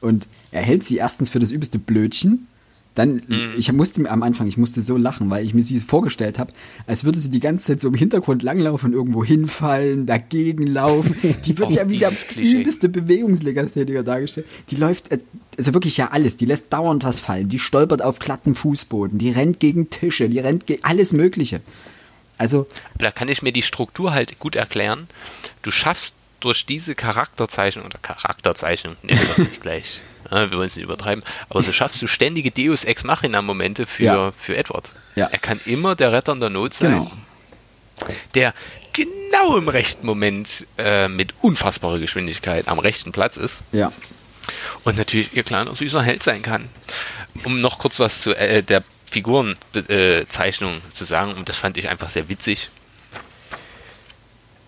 Und er hält sie erstens für das übelste Blödchen dann, mhm. ich musste am Anfang, ich musste so lachen, weil ich mir sie vorgestellt habe, als würde sie die ganze Zeit so im Hintergrund langlaufen, irgendwo hinfallen, dagegen laufen. Die wird oh, ja wieder übelste Bewegungslegastheniker dargestellt. Die läuft, äh, also wirklich ja alles. Die lässt dauernd was fallen. Die stolpert auf glatten Fußboden. Die rennt gegen Tische. Die rennt gegen alles Mögliche. Also. Da kann ich mir die Struktur halt gut erklären. Du schaffst durch diese Charakterzeichnung oder Charakterzeichnung, nehmen wir das nicht gleich. Wir wollen es nicht übertreiben, aber so schaffst du ständige Deus Ex Machina Momente für, ja. für Edward. Ja. Er kann immer der Retter in der Not sein, genau. der genau im rechten Moment äh, mit unfassbarer Geschwindigkeit am rechten Platz ist. Ja. Und natürlich ihr kleiner süßer Held sein kann. Um noch kurz was zu äh, der Figurenzeichnung äh, zu sagen, und das fand ich einfach sehr witzig.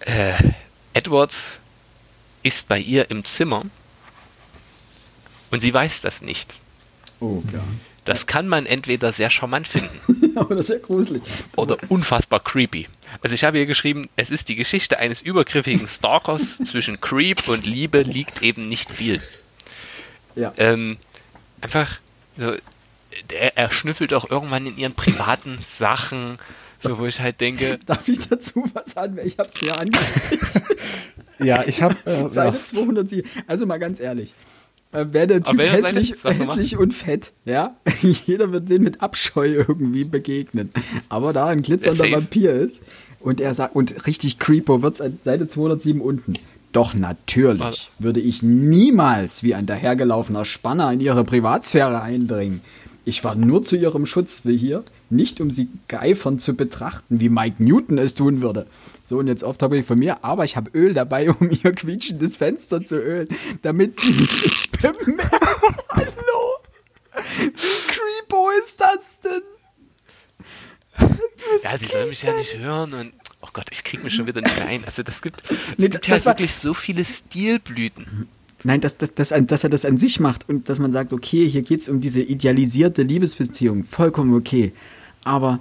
Äh, Edwards ist bei ihr im Zimmer und sie weiß das nicht. Oh, ja. Das kann man entweder sehr charmant finden. Oder sehr gruselig. Oder unfassbar creepy. Also ich habe hier geschrieben, es ist die Geschichte eines übergriffigen Stalkers. Zwischen Creep und Liebe liegt eben nicht viel. Ja. Ähm, einfach so, er, er schnüffelt auch irgendwann in ihren privaten Sachen, so wo ich halt denke. Darf ich dazu was sagen? Ich habe es mir angekriegt. ja, ich habe äh, Seite ja. 207. Also mal ganz ehrlich. Äh, wäre der Typ hässlich, hässlich und fett, ja, jeder wird den mit Abscheu irgendwie begegnen. Aber da ein glitzernder Vampir ist und er sagt, und richtig creepo wird es Seite 207 unten. Doch natürlich Was? würde ich niemals wie ein dahergelaufener Spanner in ihre Privatsphäre eindringen. Ich war nur zu ihrem Schutz hier, nicht um sie geifern zu betrachten, wie Mike Newton es tun würde. So, und jetzt oft habe ich von mir, aber ich habe Öl dabei, um ihr quietschendes Fenster zu ölen, damit sie mich nicht bemerkt. Hallo? Wie creepo ist das denn? Ja, sie soll mich ja nicht hören und oh Gott, ich krieg mich schon wieder nicht rein. Also das gibt, es nee, gibt halt wirklich so viele Stilblüten. Nein, dass, dass, dass, dass er das an sich macht und dass man sagt, okay, hier geht es um diese idealisierte Liebesbeziehung, vollkommen okay. Aber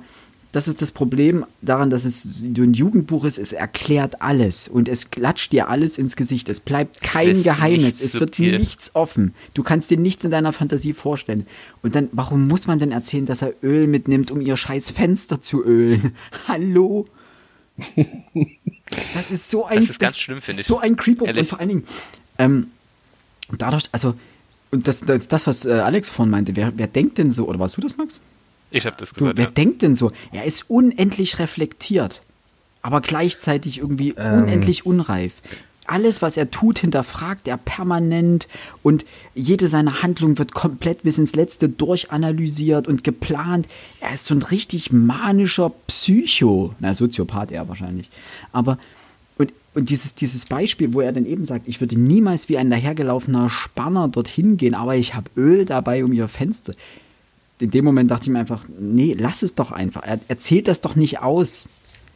das ist das Problem daran, dass es ein Jugendbuch ist, es erklärt alles und es klatscht dir alles ins Gesicht. Es bleibt kein Geheimnis, es subtil. wird nichts offen. Du kannst dir nichts in deiner Fantasie vorstellen. Und dann, warum muss man denn erzählen, dass er Öl mitnimmt, um ihr scheiß Fenster zu ölen? Hallo? Das ist so ein, das ist ganz schlimm, finde ich. So ein Creeper. Und vor allen Dingen, ähm, dadurch, also, und das, das, das was äh, Alex vorhin meinte, wer, wer denkt denn so, oder warst du das, Max? Ich habe das gesagt. Du, wer ja. denkt denn so? Er ist unendlich reflektiert, aber gleichzeitig irgendwie ähm. unendlich unreif. Alles, was er tut, hinterfragt er permanent und jede seiner Handlungen wird komplett bis ins Letzte durchanalysiert und geplant. Er ist so ein richtig manischer Psycho. Na, Soziopath eher wahrscheinlich. Aber und, und dieses, dieses Beispiel, wo er dann eben sagt, ich würde niemals wie ein dahergelaufener Spanner dorthin gehen, aber ich habe Öl dabei um ihr Fenster in dem Moment dachte ich mir einfach, nee, lass es doch einfach. Er erzählt das doch nicht aus.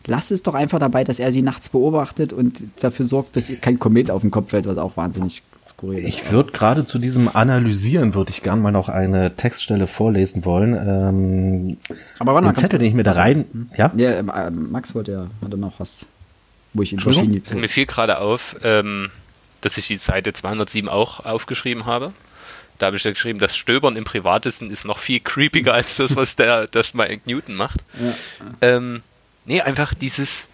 Lass es doch einfach dabei, dass er sie nachts beobachtet und dafür sorgt, dass kein Komet auf den Kopf fällt, was auch wahnsinnig skurril ist. Ich würde gerade zu diesem Analysieren, würde ich gern mal noch eine Textstelle vorlesen wollen. Ähm, Aber wann den Zettel, den ich mir da rein... Ja, ja äh, Max wollte ja, hatte noch was, wo ich ihn Mir fiel gerade auf, ähm, dass ich die Seite 207 auch aufgeschrieben habe. Da habe ich ja geschrieben, das Stöbern im Privatesten ist noch viel creepiger als das, was der, das Mike Newton macht. Ja. Ähm, nee, einfach dieses,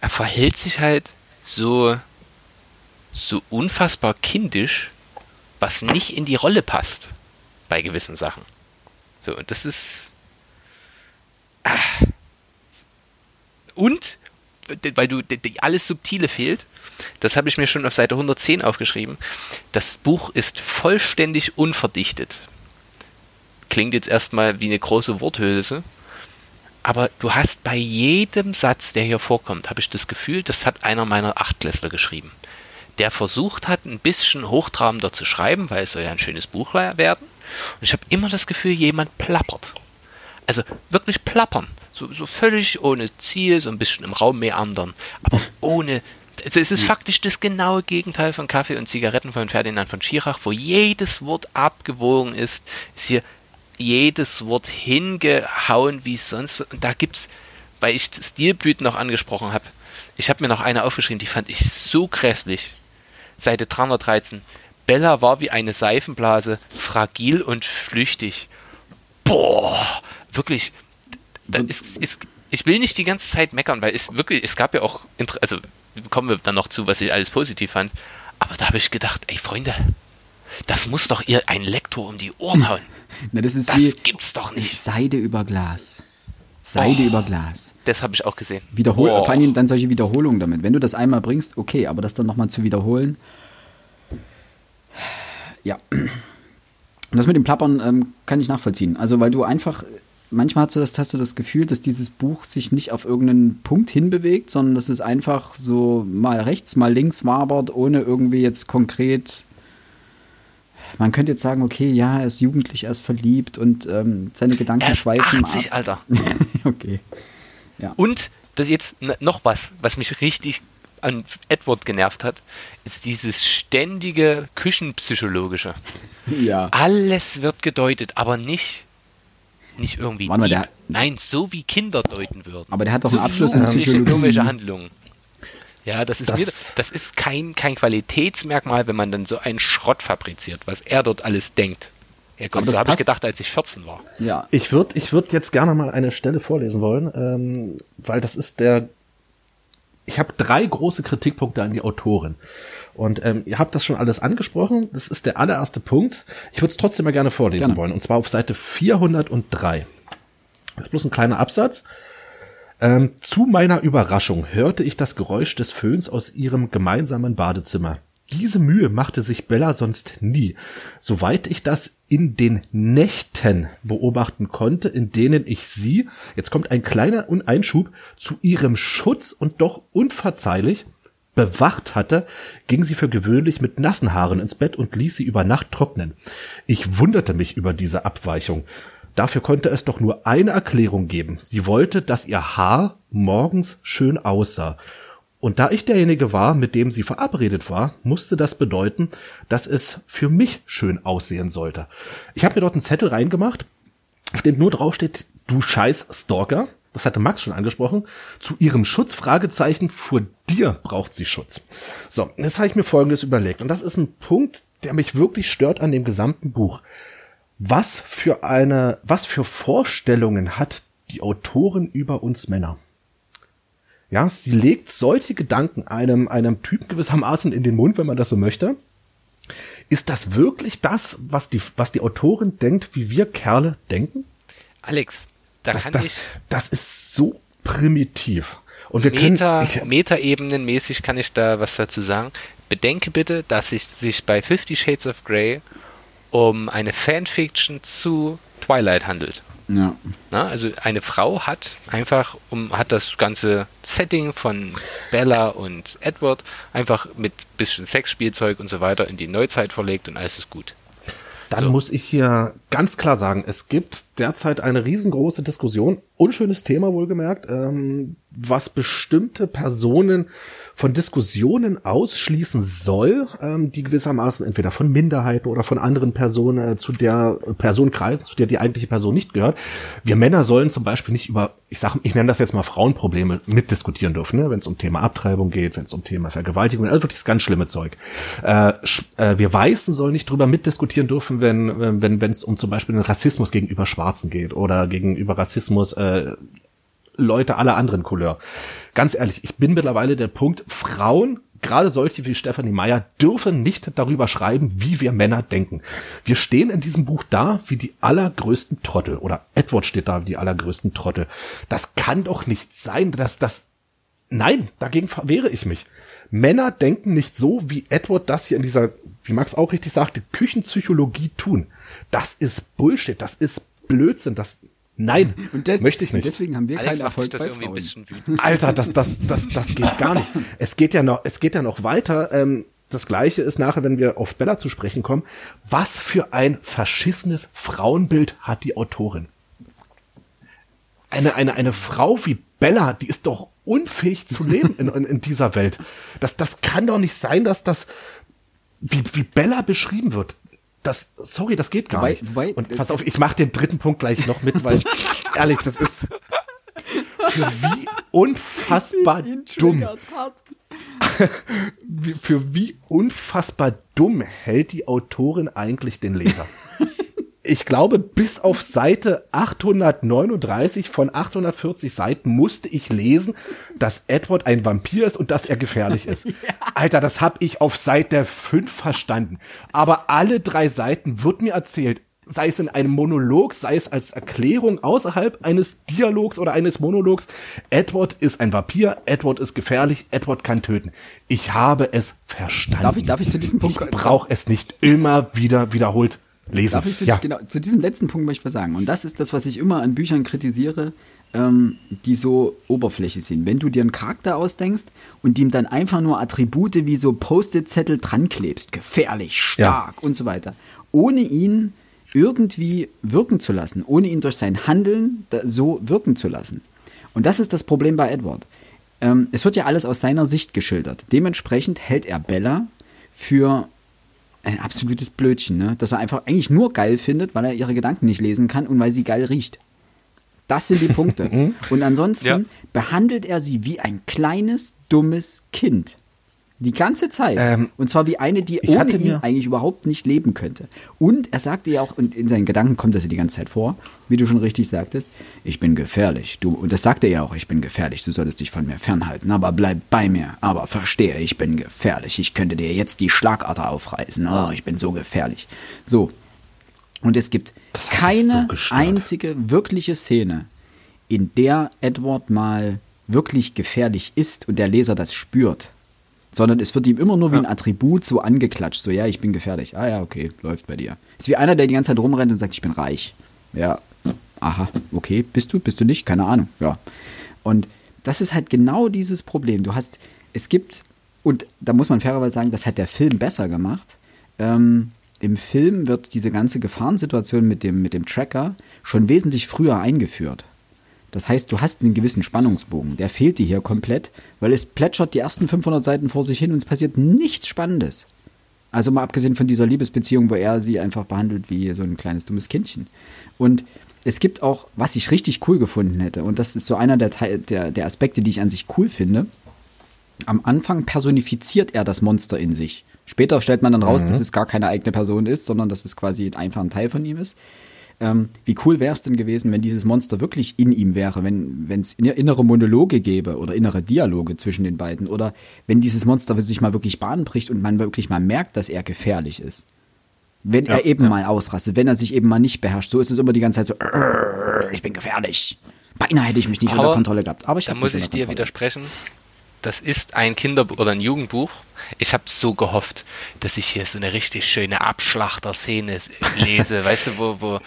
er verhält sich halt so, so unfassbar kindisch, was nicht in die Rolle passt bei gewissen Sachen. So, und das ist. Ah. Und, weil du alles Subtile fehlt, das habe ich mir schon auf Seite 110 aufgeschrieben. Das Buch ist vollständig unverdichtet. Klingt jetzt erstmal wie eine große Worthülse, aber du hast bei jedem Satz, der hier vorkommt, habe ich das Gefühl, das hat einer meiner Achtklässler geschrieben. Der versucht hat, ein bisschen hochtrabender zu schreiben, weil es soll ja ein schönes Buch werden. Und ich habe immer das Gefühl, jemand plappert. Also wirklich plappern. So, so völlig ohne Ziel, so ein bisschen im Raum meandern, aber ohne also es ist hm. faktisch das genaue Gegenteil von Kaffee und Zigaretten von Ferdinand von Schirach, wo jedes Wort abgewogen ist, ist hier jedes Wort hingehauen wie sonst. Und da gibt's, weil ich Stilblüten noch angesprochen habe, ich habe mir noch eine aufgeschrieben, die fand ich so grässlich. Seite 313. Bella war wie eine Seifenblase, fragil und flüchtig. Boah, wirklich. Ist, ist, ich will nicht die ganze Zeit meckern, weil es wirklich, es gab ja auch, also kommen wir dann noch zu, was ich alles positiv fand. Aber da habe ich gedacht, ey Freunde, das muss doch ihr ein Lektor um die Ohren hauen. Na, das ist das wie gibt's doch nicht. Seide über Glas. Seide Oh. über Glas. Das habe ich auch gesehen. Wiederhol Boah. Vor allem dann solche Wiederholungen damit. Wenn du das einmal bringst, okay, aber das dann nochmal zu wiederholen. Ja. Und das mit dem Plappern ähm, kann ich nachvollziehen. Also, weil du einfach, manchmal hast du, das, hast du das Gefühl, dass dieses Buch sich nicht auf irgendeinen Punkt hinbewegt, sondern dass es einfach so mal rechts, mal links wabert, ohne irgendwie jetzt konkret. Man könnte jetzt sagen, okay, ja, er ist jugendlich, er ist verliebt und ähm, seine Gedanken Er ist schweifen 80, ab. Alter. okay. Und das jetzt noch was, was mich richtig an Edward genervt hat, ist dieses ständige Küchenpsychologische. Ja. Alles wird gedeutet, aber nicht, nicht irgendwie. Warte mal, der- Nein, so wie Kinder deuten würden. Aber der hat doch so einen Abschluss in Psychologie. irgendwelche Handlungen. Ja, das ist, Das- mir, das ist kein, kein Qualitätsmerkmal, wenn man dann so einen Schrott fabriziert, was er dort alles denkt. Ja, Gott, das so habe ich gedacht, als ich 14 war. Ja. Ich würde ich würd jetzt gerne mal eine Stelle vorlesen wollen, ähm, weil das ist der. Ich habe drei große Kritikpunkte an die Autorin. Und ähm, ihr habt das schon alles angesprochen. Das ist der allererste Punkt. Ich würde es trotzdem mal gerne vorlesen Gerne. wollen. Und zwar auf Seite 403. Das ist bloß ein kleiner Absatz. Ähm, zu meiner Überraschung hörte ich das Geräusch des Föhns aus ihrem gemeinsamen Badezimmer. Diese Mühe machte sich Bella sonst nie, soweit ich das in den Nächten beobachten konnte, in denen ich sie, jetzt kommt ein kleiner Un- Einschub, zu ihrem Schutz und doch unverzeihlich bewacht hatte, ging sie für gewöhnlich mit nassen Haaren ins Bett und ließ sie über Nacht trocknen. Ich wunderte mich über diese Abweichung. Dafür konnte es doch nur eine Erklärung geben. Sie wollte, dass ihr Haar morgens schön aussah. Und da ich derjenige war, mit dem sie verabredet war, musste das bedeuten, dass es für mich schön aussehen sollte. Ich habe mir dort einen Zettel reingemacht, auf dem nur drauf steht, du scheiß Stalker. Das hatte Max schon angesprochen. Zu ihrem Schutz, Fragezeichen, vor dir braucht sie Schutz. So, jetzt habe ich mir Folgendes überlegt. Und das ist ein Punkt, der mich wirklich stört an dem gesamten Buch. Was für eine, was für Vorstellungen hat die Autorin über uns Männer? Ja, sie legt solche Gedanken einem, einem Typen gewissermaßen in den Mund, wenn man das so möchte. Ist das wirklich das, was die, was die Autorin denkt, wie wir Kerle denken? Alex, da Das, kann das, ich das ist so primitiv. Und wir können, Meta, ich, Metaebenenmäßig kann ich da was dazu sagen. Bedenke bitte, dass es sich bei Fifty Shades of Grey um eine Fanfiction zu Twilight handelt. Ja. Na, also eine Frau hat einfach um hat das ganze Setting von Bella und Edward einfach mit bisschen Sexspielzeug und so weiter in die Neuzeit verlegt und alles ist gut. Dann So. muss ich hier ganz klar sagen, es gibt derzeit eine riesengroße Diskussion, unschönes Thema wohlgemerkt, ähm, was bestimmte Personen von Diskussionen ausschließen soll, ähm, die gewissermaßen entweder von Minderheiten oder von anderen Personen äh, zu der Person kreisen, zu der die eigentliche Person nicht gehört. Wir Männer sollen zum Beispiel nicht über, ich sag, ich nenne das jetzt mal Frauenprobleme mitdiskutieren dürfen, ne? wenn es um Thema Abtreibung geht, wenn es um Thema Vergewaltigung, also wirklich das ganz schlimme Zeug. Äh, äh, wir Weißen sollen nicht drüber mitdiskutieren dürfen, wenn wenn wenn es um zum Beispiel den Rassismus gegenüber Schwarzen geht oder gegenüber Rassismus äh, Leute aller anderen Couleur. Ganz ehrlich, ich bin mittlerweile der Punkt, Frauen, gerade solche wie Stephanie Meyer, dürfen nicht darüber schreiben, wie wir Männer denken. Wir stehen in diesem Buch da wie die allergrößten Trottel oder Edward steht da wie die allergrößten Trottel. Das kann doch nicht sein, dass das Nein, dagegen verwehre ich mich. Männer denken nicht so, wie Edward das hier in dieser, wie Max auch richtig sagte, Küchenpsychologie tun. Das ist Bullshit, das ist Blödsinn, das Nein, des- möchte ich und nicht. Deswegen haben wir Alex keinen Erfolg das bei irgendwie ein Frauen. bisschen wütend. Alter, das, das, das, das geht gar nicht. Es geht ja noch, es geht ja noch weiter. Ähm, das gleiche ist nachher, wenn wir auf Bella zu sprechen kommen. Was für ein verschissenes Frauenbild hat die Autorin? Eine, eine, eine Frau wie Bella, die ist doch unfähig zu leben in, in, in dieser Welt. Das, das kann doch nicht sein, dass das, wie, wie Bella beschrieben wird. Das, sorry, das geht gar wobei, nicht. Wobei, und pass auf, ich mache den dritten Punkt gleich noch mit, weil ehrlich, das ist für wie unfassbar dumm. für wie unfassbar dumm hält die Autorin eigentlich den Leser? ich glaube, bis auf Seite 839 von 840 Seiten musste ich lesen, dass Edward ein Vampir ist und dass er gefährlich ist. ja. Alter, das habe ich auf Seite 5 verstanden. Aber alle drei Seiten wird mir erzählt, sei es in einem Monolog, sei es als Erklärung außerhalb eines Dialogs oder eines Monologs, Edward ist ein Vampir, Edward ist gefährlich, Edward kann töten. Ich habe es verstanden. Darf ich, darf ich zu diesem Punkt? Ich brauche es nicht immer wieder wiederholt lesen. Darf ich zu, ja. genau, zu diesem letzten Punkt möchte ich was sagen. Und das ist das, was ich immer an Büchern kritisiere, ähm, die so oberflächlich sind. Wenn du dir einen Charakter ausdenkst und ihm dann einfach nur Attribute wie so Post-it-Zettel dran klebst, gefährlich, stark ja. und so weiter, ohne ihn irgendwie wirken zu lassen, ohne ihn durch sein Handeln so wirken zu lassen. Und das ist das Problem bei Edward. Ähm, es wird ja alles aus seiner Sicht geschildert. Dementsprechend hält er Bella für ein absolutes Blödchen, ne? Dass er einfach eigentlich nur geil findet, weil er ihre Gedanken nicht lesen kann und weil sie geil riecht. Das sind die Punkte. Mhm. und ansonsten ja. behandelt er sie wie ein kleines, dummes Kind. Die ganze Zeit. Ähm, und zwar wie eine, die ohne ihn eigentlich überhaupt nicht leben könnte. Und er sagte ja auch, und in seinen Gedanken kommt das ja die ganze Zeit vor, wie du schon richtig sagtest, ich bin gefährlich. Du, und das sagte er ja auch, ich bin gefährlich, du solltest dich von mir fernhalten, aber bleib bei mir. Aber verstehe, ich bin gefährlich. Ich könnte dir jetzt die Schlagader aufreißen. Oh, ich bin so gefährlich. So. Und es gibt keine so einzige wirkliche Szene, in der Edward mal wirklich gefährlich ist und der Leser das spürt sondern es wird ihm immer nur wie ein Attribut so angeklatscht. So, ja, ich bin gefährlich. Ah ja, okay, läuft bei dir. Ist wie einer, der die ganze Zeit rumrennt und sagt, ich bin reich. Ja, aha, okay, bist du, bist du nicht? Keine Ahnung, ja. Und das ist halt genau dieses Problem. Du hast, es gibt, und da muss man fairerweise sagen, das hat der Film besser gemacht. Ähm, Im Film wird diese ganze Gefahrensituation mit dem, mit dem Tracker schon wesentlich früher eingeführt. Das heißt, du hast einen gewissen Spannungsbogen. Der fehlt dir hier komplett, weil es plätschert die ersten 500 Seiten vor sich hin und es passiert nichts Spannendes. Also mal abgesehen von dieser Liebesbeziehung, wo er sie einfach behandelt wie so ein kleines dummes Kindchen. Und es gibt auch, was ich richtig cool gefunden hätte, und das ist so einer der, der, der Aspekte, die ich an sich cool finde. Am Anfang personifiziert er das Monster in sich. Später stellt man dann raus, mhm. dass es gar keine eigene Person ist, sondern dass es quasi einfach ein Teil von ihm ist. Ähm, wie cool wäre es denn gewesen, wenn dieses Monster wirklich in ihm wäre, wenn es innere Monologe gäbe oder innere Dialoge zwischen den beiden oder wenn dieses Monster sich mal wirklich Bahn bricht und man wirklich mal merkt, dass er gefährlich ist. Wenn ja, er eben ja. mal ausrastet, wenn er sich eben mal nicht beherrscht. So ist es immer die ganze Zeit so, ich bin gefährlich. Beinahe hätte ich mich nicht Aber unter Kontrolle gehabt. Aber ich Da muss ich dir widersprechen. Das ist ein Kinder- oder ein Jugendbuch. Ich habe so gehofft, dass ich hier so eine richtig schöne Abschlachter-Szene lese, weißt du, wo, wo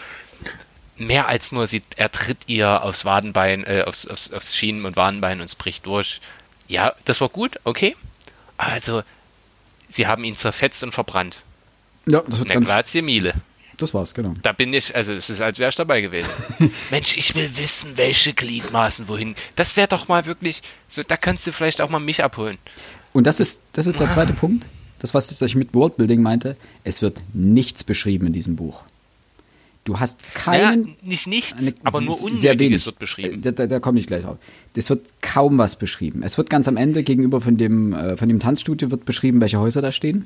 mehr als nur, sie, er tritt ihr aufs Wadenbein, äh, aufs, aufs, aufs Schienen- und Wadenbein und es bricht durch. Ja, das war gut, okay. Also, sie haben ihn zerfetzt und verbrannt. Ja, das wird ganz... Grazie Miele. Das war's, genau. Da bin ich, also es ist, als wäre ich dabei gewesen. Mensch, ich will wissen, welche Gliedmaßen wohin. Das wäre doch mal wirklich, so, da kannst du vielleicht auch mal mich abholen. Und das ist, das ist der zweite Punkt. Das, was ich mit Worldbuilding meinte. Es wird nichts beschrieben in diesem Buch. Du hast keinen. Naja, nicht nichts, eine, aber nur Unnötiges wird beschrieben. Da, da, da komme ich gleich drauf. Es wird kaum was beschrieben. Es wird ganz am Ende gegenüber von dem, äh, von dem Tanzstudio wird beschrieben, welche Häuser da stehen.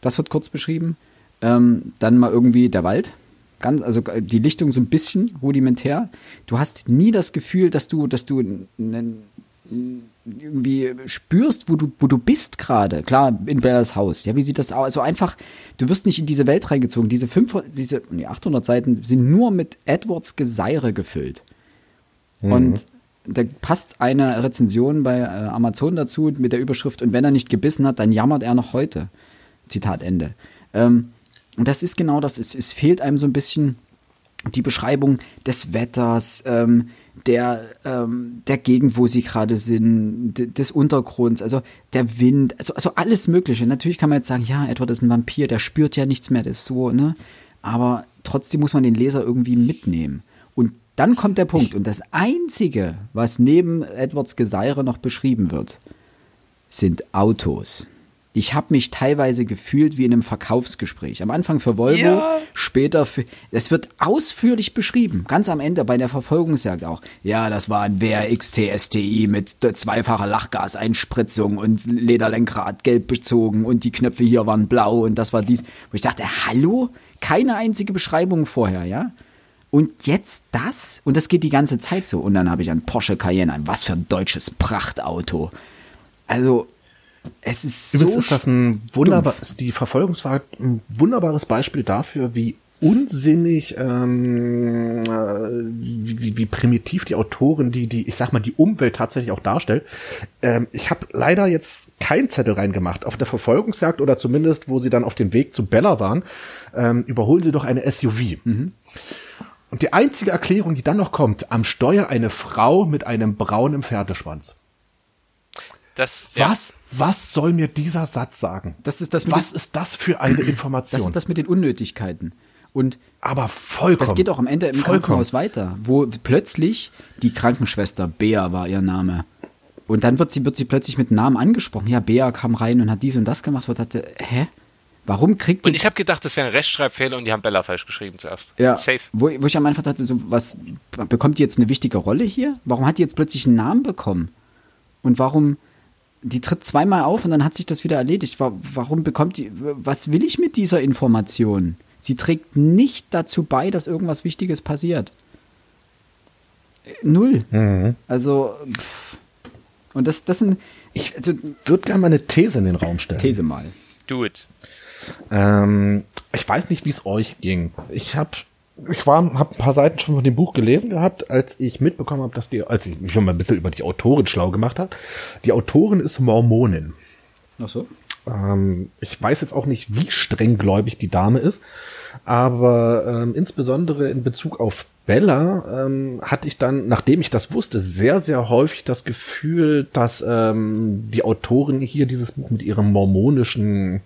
Das wird kurz beschrieben. Ähm, dann mal irgendwie der Wald. Ganz, also äh, die Lichtung so ein bisschen rudimentär. Du hast nie das Gefühl, dass du, dass du einen irgendwie spürst, wo du, wo du bist gerade. Klar, in Bellas Haus. Ja, wie sieht das aus? Also einfach, du wirst nicht in diese Welt reingezogen. Diese 500, diese, nee, 800 Seiten sind nur mit Edwards Geseire gefüllt. Mhm. Und da passt eine Rezension bei äh, Amazon dazu mit der Überschrift, und wenn er nicht gebissen hat, dann jammert er noch heute. Zitat Ende. Ähm, und das ist genau das. Es, es fehlt einem so ein bisschen die Beschreibung des Wetters, ähm, der, ähm, der Gegend, wo sie gerade sind, des Untergrunds, also der Wind, also, also alles Mögliche. Natürlich kann man jetzt sagen, ja, Edward ist ein Vampir, der spürt ja nichts mehr, das ist so, ne? Aber trotzdem muss man den Leser irgendwie mitnehmen. Und dann kommt der Punkt. Und das Einzige, was neben Edwards Geseire noch beschrieben wird, sind Autos. Ich habe mich teilweise gefühlt wie in einem Verkaufsgespräch. Am Anfang für Volvo, ja. später für. Es wird ausführlich beschrieben. Ganz am Ende bei der Verfolgungsjagd auch. Ja, das war ein WRX TSTI mit zweifacher Lachgaseinspritzung und Lederlenkrad gelb bezogen und die Knöpfe hier waren blau und das war dies. Wo ich dachte, hallo? Keine einzige Beschreibung vorher, ja? Und jetzt das? Und das geht die ganze Zeit so. Und dann habe ich ein Porsche Cayenne, ein was für ein deutsches Prachtauto. Also, es ist Übrigens so ist das ein wunderbar, ist die Verfolgungsfahrt ein wunderbares Beispiel dafür, wie unsinnig, ähm, äh, wie, wie primitiv die Autorin, die, die, ich sag mal, die Umwelt tatsächlich auch darstellt. Ähm, ich habe leider jetzt keinen Zettel reingemacht. Auf der Verfolgungsjagd oder zumindest, wo sie dann auf dem Weg zu Bella waren, ähm, überholen sie doch eine SUV. Mhm. Und die einzige Erklärung, die dann noch kommt, am Steuer eine Frau mit einem braunen Pferdeschwanz. Das, ja. Was, was soll mir dieser Satz sagen? Das ist das was ist das für eine Information? Das ist das mit den Unnötigkeiten. Und aber vollkommen. Das geht auch am Ende im vollkommen. Krankenhaus weiter, wo plötzlich die Krankenschwester Bea war ihr Name. Und dann wird sie, wird sie plötzlich mit Namen angesprochen. Ja, Bea kam rein und hat dies und das gemacht. Und hatte, hä? Warum kriegt die. Und ich habe gedacht, das wäre ein Rechtschreibfehler und die haben Bella falsch geschrieben zuerst. Ja. Safe. Wo, wo ich am Anfang dachte, so, was, bekommt die jetzt eine wichtige Rolle hier? Warum hat die jetzt plötzlich einen Namen bekommen? Und warum, die tritt zweimal auf und dann hat sich das wieder erledigt. Warum bekommt die, was will ich mit dieser Information? Sie trägt nicht dazu bei, dass irgendwas Wichtiges passiert. Null. Mhm. Also, pff. und das, das sind. Ich also, würde gerne mal eine These in den Raum stellen. These mal. Do it. Ähm, ich weiß nicht, wie es euch ging. Ich habe ich war, habe ein paar Seiten schon von dem Buch gelesen gehabt, als ich mitbekommen habe, dass die, als ich mich mal ein bisschen über die Autorin schlau gemacht habe. Die Autorin ist Mormonin. Ach so. Ähm, ich weiß jetzt auch nicht, wie strenggläubig die Dame ist, aber ähm, insbesondere in Bezug auf Bella ähm, hatte ich dann, nachdem ich das wusste, sehr, sehr häufig das Gefühl, dass ähm, die Autorin hier dieses Buch mit ihrem mormonischen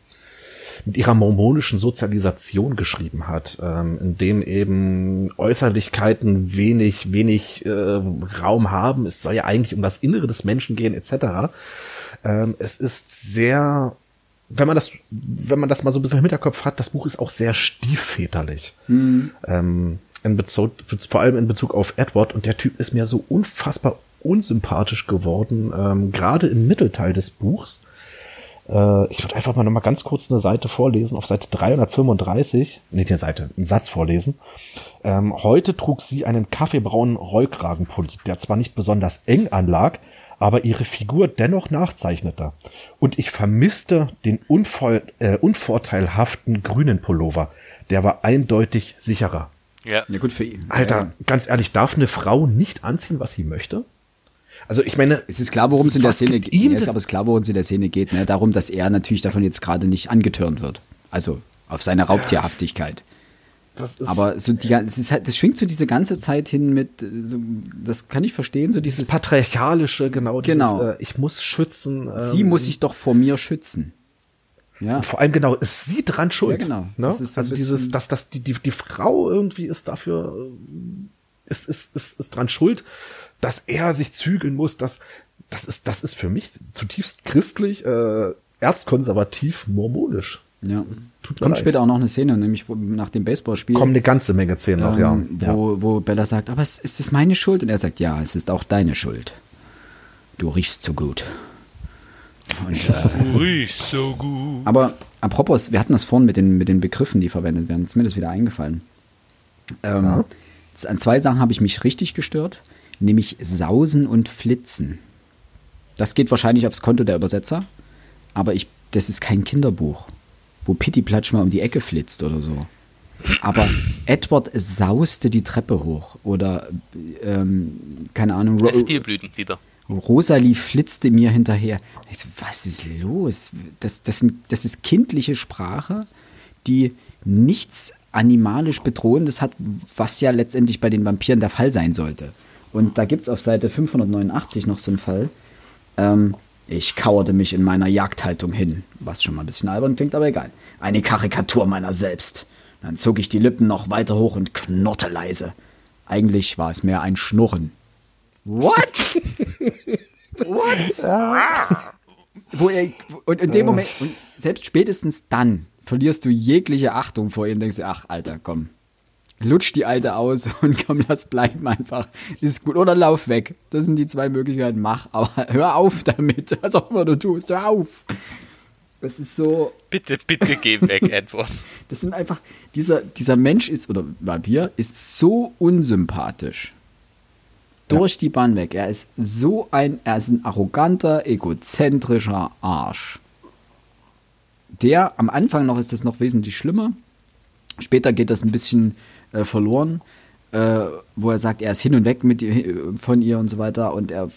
mit ihrer mormonischen Sozialisation geschrieben hat, ähm, in dem eben Äußerlichkeiten wenig, wenig äh, Raum haben. Es soll ja eigentlich um das Innere des Menschen gehen, etc. Ähm, es ist sehr wenn man das, wenn man das mal so ein bisschen im Hinterkopf hat, das Buch ist auch sehr stiefväterlich. Mhm. Ähm, in Bezug, vor allem in Bezug auf Edward und der Typ ist mir so unfassbar unsympathisch geworden, ähm, gerade im Mittelteil des Buchs. Äh, ich würde einfach mal noch mal ganz kurz eine Seite vorlesen, auf Seite 335, nicht eine Seite, einen Satz vorlesen. Ähm, heute trug sie einen kaffeebraunen Rollkragenpulli, der zwar nicht besonders eng anlag, aber ihre Figur dennoch nachzeichnete. Und ich vermisste den unvoll, äh, unvorteilhaften grünen Pullover. Der war eindeutig sicherer. Ja. ja, gut für ihn. Alter, ja. ganz ehrlich, darf eine Frau nicht anziehen, was sie möchte? Also ich meine, es ist klar, worum es in der Szene geht. Ja, ist aber es ist klar, worum es in der Szene geht. Ne? Darum, dass er natürlich davon jetzt gerade nicht angetörnt wird. Also auf seine Raubtierhaftigkeit. Das ist aber so die, es ist halt, das schwingt so diese ganze Zeit hin mit, so, das kann ich verstehen, so dieses, dieses patriarchalische, genau. Dieses, genau. Äh, ich muss schützen. Ähm, Sie muss sich doch vor mir schützen. Ja. Und vor allem genau, ist sie dran schuld. Ja, genau. Ne? So also dieses, dass, dass die, die, die Frau irgendwie ist dafür, ist, ist, ist, ist dran schuld dass er sich zügeln muss, das, das ist, das ist für mich zutiefst christlich, äh, erzkonservativ, mormonisch. Ja. Es tut Kommt später auch noch eine Szene, nämlich wo, nach dem Baseballspiel. Kommt eine ganze Menge Szenen ähm, noch, ja. Wo, ja. wo Bella sagt, aber ist, ist es meine Schuld? Und er sagt, ja, es ist auch deine Schuld. Du riechst so gut. Und, äh, du riechst so gut. Aber apropos, wir hatten das vorhin mit den, mit den Begriffen, die verwendet werden. Ist mir das wieder eingefallen. Ähm, ja. An zwei Sachen habe ich mich richtig gestört nämlich Sausen und Flitzen. Das geht wahrscheinlich aufs Konto der Übersetzer, aber ich, das ist kein Kinderbuch, wo Pitti Platsch mal um die Ecke flitzt oder so. Aber Edward sauste die Treppe hoch oder ähm, keine Ahnung. Ro Stilblüten wieder. Rosalie flitzte mir hinterher. Ich so, was ist los? Das, das, das ist kindliche Sprache, die nichts animalisch Bedrohendes hat, was ja letztendlich bei den Vampiren der Fall sein sollte. Und da gibt es auf Seite 589 noch so einen Fall. Ähm, ich kauerte mich in meiner Jagdhaltung hin, was schon mal ein bisschen albern klingt, aber egal. Eine Karikatur meiner selbst. Dann zog ich die Lippen noch weiter hoch und knurrte leise. Eigentlich war es mehr ein Schnurren. What? What? wo er, und in dem Moment, und selbst spätestens dann verlierst du jegliche Achtung vor ihm und denkst, ach, Alter, komm. Lutsch die Alte aus und komm, lass bleiben einfach. Ist gut. Oder lauf weg. Das sind die zwei Möglichkeiten. Mach, aber hör auf damit. Was auch immer du tust, hör auf. Das ist so. Bitte, bitte geh weg, Edward. Das sind einfach. Dieser, dieser Mensch ist, oder Vampir, ist so unsympathisch. Durch ja. die Bahn weg. Er ist so ein. Er ist ein arroganter, egozentrischer Arsch. Der, am Anfang noch ist das noch wesentlich schlimmer. Später geht das ein bisschen äh, verloren, äh, wo er sagt, er ist hin und weg mit, von ihr und so weiter und er,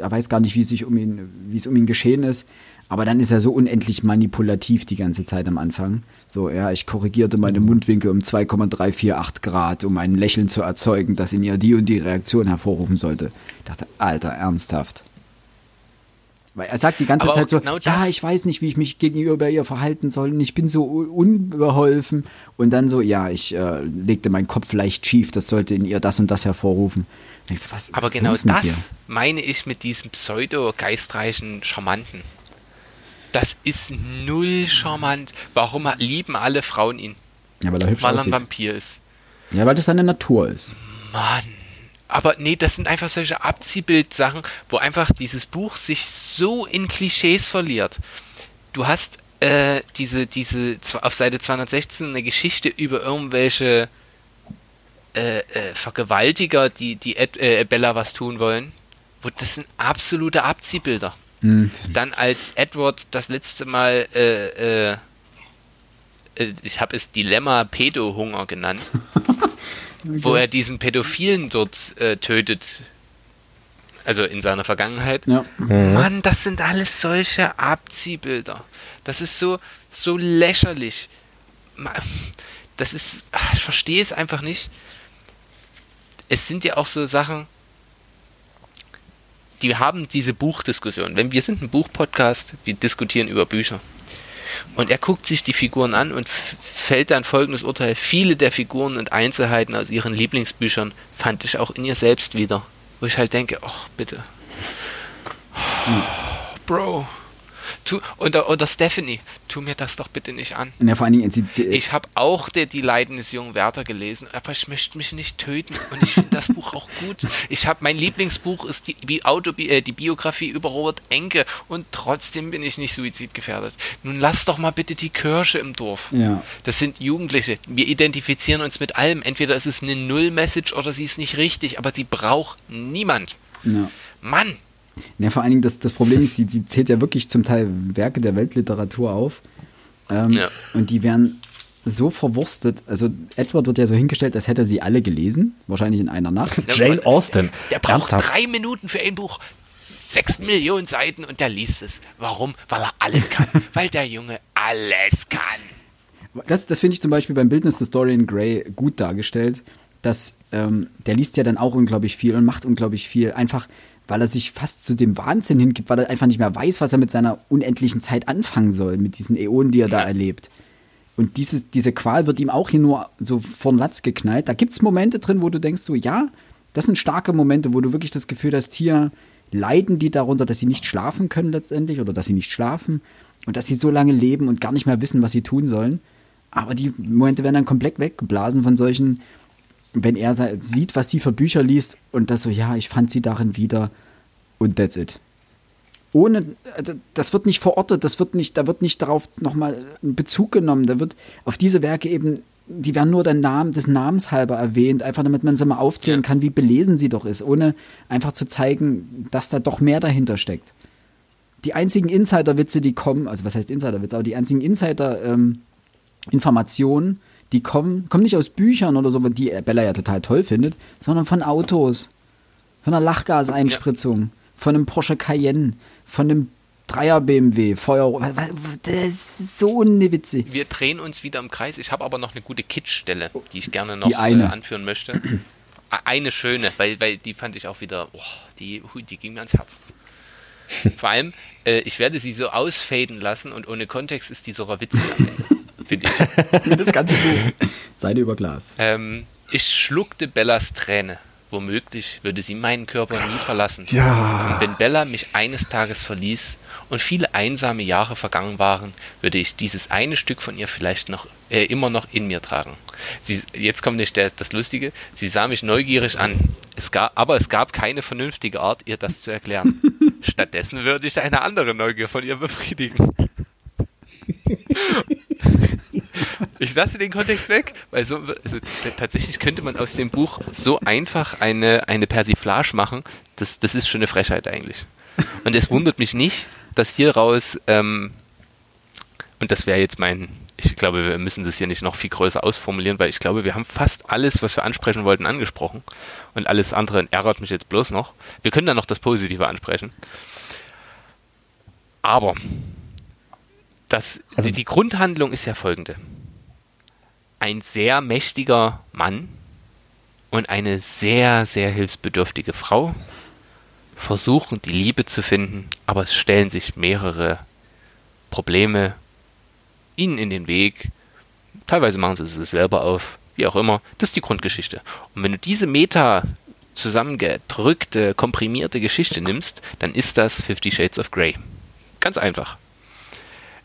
er weiß gar nicht, wie, sich um ihn, wie es um ihn geschehen ist. Aber dann ist er so unendlich manipulativ die ganze Zeit am Anfang. So, ja, ich korrigierte meine Mundwinkel um 2,348 Grad, um ein Lächeln zu erzeugen, das in ihr die und die Reaktion hervorrufen sollte. Ich dachte, Alter, ernsthaft. Weil er sagt die ganze Aber Zeit so, genau ja, ich weiß nicht, wie ich mich gegenüber ihr verhalten soll und ich bin so unbeholfen. Und dann so, ja, ich äh, legte meinen Kopf leicht schief, das sollte in ihr das und das hervorrufen. Denkst, was, Aber was genau das meine ich mit diesem pseudo-geistreichen Charmanten. Das ist null charmant. Warum lieben alle Frauen ihn? Ja, weil er hübsch Weil er ein Vampir ist. Ja, weil das seine Natur ist. Mann. Aber nee, das sind einfach solche Abziehbildsachen, wo einfach dieses Buch sich so in Klischees verliert. Du hast äh, diese, diese auf Seite 216 eine Geschichte über irgendwelche äh, äh, Vergewaltiger, die, die Ed, äh, Bella was tun wollen. Wo das sind absolute Abziehbilder. Mhm. Dann als Edward das letzte Mal äh, äh, ich habe es Dilemma Pedo-Hunger genannt. okay. wo er diesen Pädophilen dort äh, tötet. Also in seiner Vergangenheit. Ja. Mhm. Mann, das sind alles solche Abziehbilder. Das ist so, so lächerlich. Das ist, ich verstehe es einfach nicht. Es sind ja auch so Sachen, die haben diese Buchdiskussion. Wenn wir sind ein Buchpodcast, wir diskutieren über Bücher. Und er guckt sich die Figuren an und fällt dann folgendes Urteil. Viele der Figuren und Einzelheiten aus ihren Lieblingsbüchern fand ich auch in ihr selbst wieder. Wo ich halt denke, ach, bitte. Oh, Bro. Tu, oder, oder Stephanie, tu mir das doch bitte nicht an. Ja, vor allen Dingen, sie, ich habe auch die, die Leiden des jungen Werther gelesen, aber ich möchte mich nicht töten und ich finde das Buch auch gut. Ich habe mein Lieblingsbuch ist die, Auto, äh, die Biografie über Robert Enke und trotzdem bin ich nicht suizidgefährdet. Nun lass doch mal bitte die Kirche im Dorf. Ja. Das sind Jugendliche. Wir identifizieren uns mit allem. Entweder ist es eine Null-Message oder sie ist nicht richtig, aber sie braucht niemand. Ja. Mann, ja, vor allen Dingen, das, das Problem ist, sie, sie zählt ja wirklich zum Teil Werke der Weltliteratur auf. Ähm, ja. Und die werden so verwurstet. Also Edward wird ja so hingestellt, als hätte er sie alle gelesen, wahrscheinlich in einer Nacht. Jane Austen. Der braucht Ernsthaft? drei Minuten für ein Buch. Sechs Millionen Seiten und der liest es. Warum? Weil er alles kann. Weil der Junge alles kann. Das, das finde ich zum Beispiel beim Bildnis des Dorian Gray gut dargestellt, dass ähm, der liest ja dann auch unglaublich viel und macht unglaublich viel. Einfach, weil er sich fast zu dem Wahnsinn hingibt, weil er einfach nicht mehr weiß, was er mit seiner unendlichen Zeit anfangen soll, mit diesen Äonen, die er da erlebt. Und diese, diese Qual wird ihm auch hier nur so von Latz geknallt. Da gibt es Momente drin, wo du denkst, so, ja, das sind starke Momente, wo du wirklich das Gefühl hast, hier leiden die darunter, dass sie nicht schlafen können letztendlich oder dass sie nicht schlafen und dass sie so lange leben und gar nicht mehr wissen, was sie tun sollen. Aber die Momente werden dann komplett weggeblasen von solchen wenn er sieht, was sie für Bücher liest und das so, ja, ich fand sie darin wieder und that's it. Ohne, also das wird nicht verortet, das wird nicht, da wird nicht darauf nochmal Bezug genommen, da wird auf diese Werke eben, die werden nur der Namen, des Namens halber erwähnt, einfach damit man sie mal aufzählen ja. kann, wie belesen sie doch ist, ohne einfach zu zeigen, dass da doch mehr dahinter steckt. Die einzigen Insider-Witze, die kommen, also was heißt Insider-Witze, aber die einzigen Insider-Informationen, ähm, die kommen, kommen nicht aus Büchern oder so, die Bella ja total toll findet, sondern von Autos. Von einer Lachgaseinspritzung, ja. von einem Porsche Cayenne, von einem Dreier BMW, Feuer. Das ist so eine Witze. Wir drehen uns wieder im Kreis. Ich habe aber noch eine gute Kitschstelle, die ich gerne noch äh, anführen möchte. eine schöne, weil, weil die fand ich auch wieder, oh, die, die ging mir ans Herz. Vor allem, äh, ich werde sie so ausfaden lassen und ohne Kontext ist die sogar witzig finde ich. Das ganze Buch. Seide über Glas. Ähm, ich schluckte Bellas Träne. Womöglich würde sie meinen Körper nie verlassen. Ja. Und wenn Bella mich eines Tages verließ und viele einsame Jahre vergangen waren, würde ich dieses eine Stück von ihr vielleicht noch äh, immer noch in mir tragen. Sie, jetzt kommt nicht der, das Lustige. Sie sah mich neugierig an. Es gab, aber es gab keine vernünftige Art, ihr das zu erklären. Stattdessen würde ich eine andere Neugier von ihr befriedigen. Ich lasse den Kontext weg, weil so also, tatsächlich könnte man aus dem Buch so einfach eine, eine Persiflage machen. Das, das ist schon eine Frechheit eigentlich. Und es wundert mich nicht, dass hier raus, ähm, und das wäre jetzt mein, ich glaube, wir müssen das hier nicht noch viel größer ausformulieren, weil ich glaube, wir haben fast alles, was wir ansprechen wollten, angesprochen. Und alles andere ärgert mich jetzt bloß noch. Wir können dann noch das Positive ansprechen. Aber das, also die Grundhandlung ist ja folgende ein sehr mächtiger Mann und eine sehr, sehr hilfsbedürftige Frau versuchen, die Liebe zu finden, aber es stellen sich mehrere Probleme ihnen in den Weg. Teilweise machen sie es selber auf, wie auch immer. Das ist die Grundgeschichte. Und wenn du diese Meta zusammengedrückte, komprimierte Geschichte nimmst, dann ist das Fifty Shades of Grey. Ganz einfach.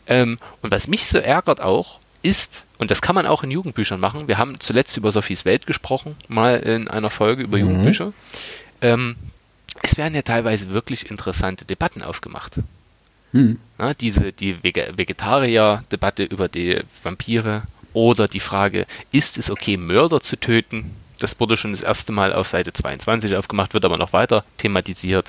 Ähm, und was mich so ärgert auch, ist, und das kann man auch in Jugendbüchern machen, wir haben zuletzt über Sophies Welt gesprochen, mal in einer Folge über mhm. Jugendbücher, ähm, es werden ja teilweise wirklich interessante Debatten aufgemacht. Mhm. Na, diese, die Vegetarier-Debatte über die Vampire oder die Frage, ist es okay, Mörder zu töten? Das wurde schon das erste Mal auf Seite 22 aufgemacht, wird aber noch weiter thematisiert.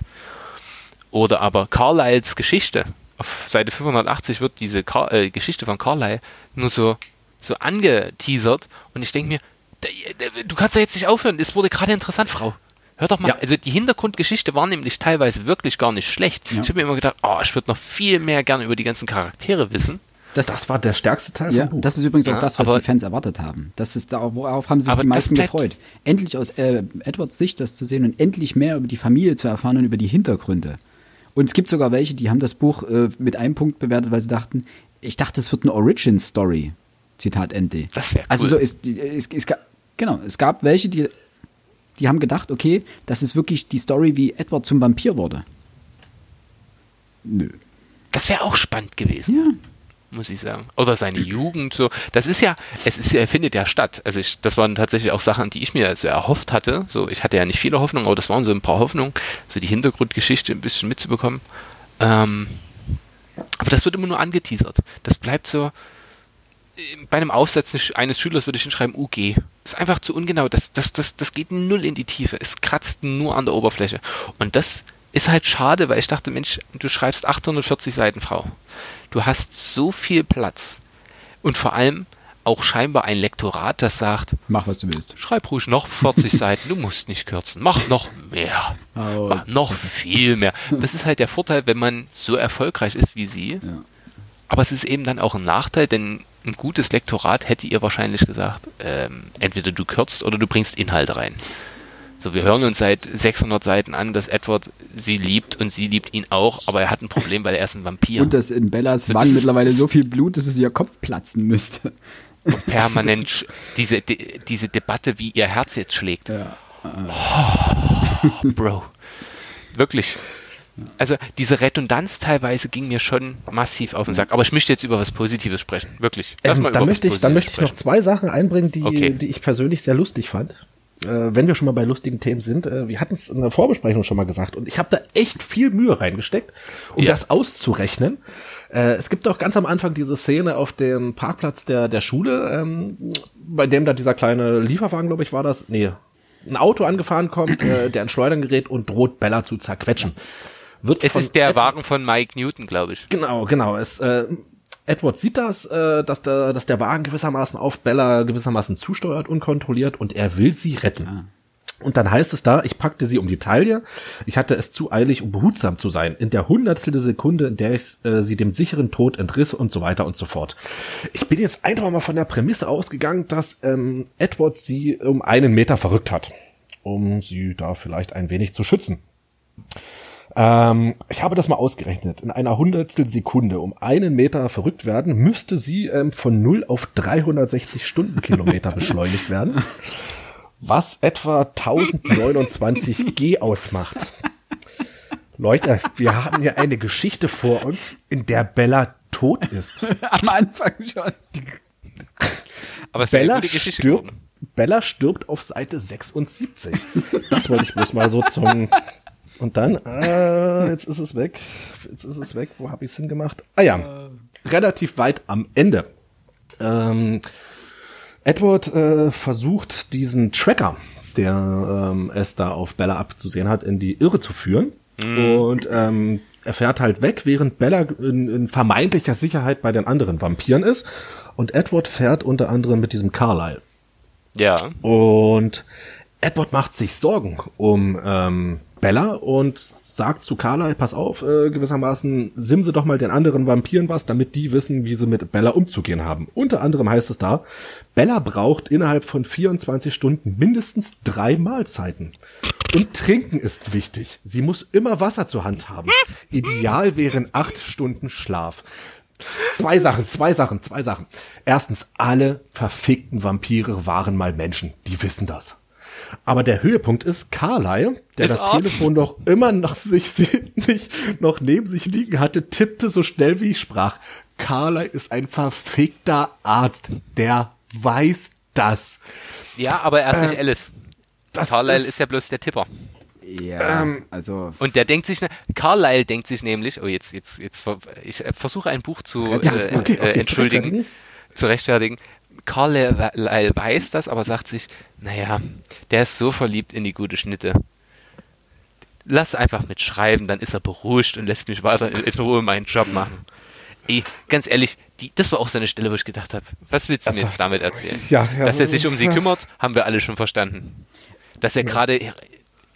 Oder aber Carlyles Geschichte, auf Seite 580 wird diese Car äh, Geschichte von Carlyle nur so, so angeteasert und ich denke mir, du kannst da jetzt nicht aufhören, es wurde gerade interessant, Frau. Hör doch mal, ja. also die Hintergrundgeschichte war nämlich teilweise wirklich gar nicht schlecht. Ja. Ich habe mir immer gedacht, oh, ich würde noch viel mehr gerne über die ganzen Charaktere wissen. Das, das war der stärkste Teil ja, vom Buch. Das ist übrigens auch das, was aber, die Fans erwartet haben. Das ist worauf haben sich die meisten gefreut. Endlich aus äh, Edwards Sicht das zu sehen und endlich mehr über die Familie zu erfahren und über die Hintergründe. Und es gibt sogar welche, die haben das Buch äh, mit einem Punkt bewertet, weil sie dachten, ich dachte, es wird eine Origin-Story. Zitat Ende. Das wäre also cool. Also so ist, es, es, genau, es gab welche, die, die haben gedacht, okay, das ist wirklich die Story, wie Edward zum Vampir wurde. Nö. Das wäre auch spannend gewesen. Ja muss ich sagen. Oder seine Jugend, so. Das ist ja, es ist, er findet ja statt. Also ich, das waren tatsächlich auch Sachen, die ich mir so erhofft hatte. So, ich hatte ja nicht viele Hoffnungen, aber das waren so ein paar Hoffnungen, so die Hintergrundgeschichte ein bisschen mitzubekommen. Ähm, aber das wird immer nur angeteasert. Das bleibt so, bei einem Aufsatz eines Schülers würde ich hinschreiben UG. Ist einfach zu ungenau. Das, das, das, das geht null in die Tiefe. Es kratzt nur an der Oberfläche. Und das ist halt schade, weil ich dachte, Mensch, du schreibst 840 Seiten, Frau. Du hast so viel Platz. Und vor allem auch scheinbar ein Lektorat, das sagt, mach was du willst. Schreib ruhig noch 40 Seiten, du musst nicht kürzen. Mach noch mehr. Oh. Mach noch viel mehr. Das ist halt der Vorteil, wenn man so erfolgreich ist wie sie. Ja. Aber es ist eben dann auch ein Nachteil, denn ein gutes Lektorat hätte ihr wahrscheinlich gesagt, ähm, entweder du kürzt oder du bringst Inhalt rein. So, wir hören uns seit 600 Seiten an, dass Edward sie liebt und sie liebt ihn auch, aber er hat ein Problem, weil er ist ein Vampir. Und dass in Bellas Wangen mittlerweile so viel Blut ist, dass ihr Kopf platzen müsste. Und permanent diese, die, diese Debatte, wie ihr Herz jetzt schlägt. Ja. Oh, Bro. Wirklich. Also diese Redundanz teilweise ging mir schon massiv auf den Sack. Aber ich möchte jetzt über was Positives sprechen. Wirklich. Ähm, da möchte ich, da möchte ich noch zwei Sachen einbringen, die, okay. die ich persönlich sehr lustig fand äh, wenn wir schon mal bei lustigen Themen sind, äh, wir hatten es in der Vorbesprechung schon mal gesagt und ich habe da echt viel Mühe reingesteckt, um ja. das auszurechnen. Äh, es gibt auch ganz am Anfang diese Szene auf dem Parkplatz der, der Schule, ähm, bei dem da dieser kleine Lieferwagen, glaube ich, war das, nee, ein Auto angefahren kommt, äh, der in Schleudern gerät und droht Bella zu zerquetschen. Wird es ist der Wagen von Mike Newton, glaube ich. Genau, genau. Es äh, Edward sieht das, äh, dass, der, dass der Wagen gewissermaßen auf Bella gewissermaßen zusteuert, unkontrolliert und er will sie retten. Ah. Und dann heißt es da, ich packte sie um die Taille. Ich hatte es zu eilig, um behutsam zu sein. In der hundertstel der Sekunde, in der ich äh, sie dem sicheren Tod entriss und so weiter und so fort. Ich bin jetzt einfach mal von der Prämisse ausgegangen, dass ähm, Edward sie um einen Meter verrückt hat, um sie da vielleicht ein wenig zu schützen. Ähm, ich habe das mal ausgerechnet. In einer Hundertstel Sekunde um einen Meter verrückt werden, müsste sie ähm, von 0 auf 360 Stundenkilometer beschleunigt werden. Was etwa 1029 G ausmacht. Leute, wir haben hier eine Geschichte vor uns, in der Bella tot ist. Am Anfang schon. Aber es Bella stirbt, Bella stirbt auf Seite 76. Das wollte ich bloß mal so zum. Und dann, äh, jetzt ist es weg. Jetzt ist es weg. Wo habe ich es hingemacht? Ah ja, relativ weit am Ende. Ähm, Edward äh, versucht diesen Tracker, der ähm, es da auf Bella abzusehen hat, in die Irre zu führen. Mhm. Und ähm, er fährt halt weg, während Bella in, in vermeintlicher Sicherheit bei den anderen Vampiren ist. Und Edward fährt unter anderem mit diesem Carlyle. Ja. Und Edward macht sich Sorgen um ähm, Bella und sagt zu Carla, pass auf, äh, gewissermaßen simse doch mal den anderen Vampiren was, damit die wissen, wie sie mit Bella umzugehen haben. Unter anderem heißt es da, Bella braucht innerhalb von 24 Stunden mindestens drei Mahlzeiten. Und trinken ist wichtig. Sie muss immer Wasser zur Hand haben. Ideal wären acht Stunden Schlaf. Zwei Sachen, zwei Sachen, zwei Sachen. Erstens, alle verfickten Vampire waren mal Menschen. Die wissen das. Aber der Höhepunkt ist Carlyle, der ist das off. Telefon doch immer noch sich nicht noch neben sich liegen hatte, tippte so schnell wie ich sprach. Carlyle ist ein verfickter Arzt, der weiß das. Ja, aber er ist äh, nicht Alice. Carlyle ist, ist ja bloß der Tipper. Ja, ähm, also. Und der denkt sich, Carlyle denkt sich nämlich, oh, jetzt, jetzt, jetzt, ich versuche ein Buch zu ja, äh, okay, okay, äh, entschuldigen, zu rechtfertigen. Carlyle weiß das, aber sagt sich, naja, der ist so verliebt in die gute Schnitte. Lass einfach mitschreiben, dann ist er beruhigt und lässt mich weiter in Ruhe meinen Job machen. Ey, ganz ehrlich, die, das war auch so eine Stelle, wo ich gedacht habe, was willst du mir jetzt damit erzählen? Ja, ja, Dass er sich um sie kümmert, haben wir alle schon verstanden. Dass er gerade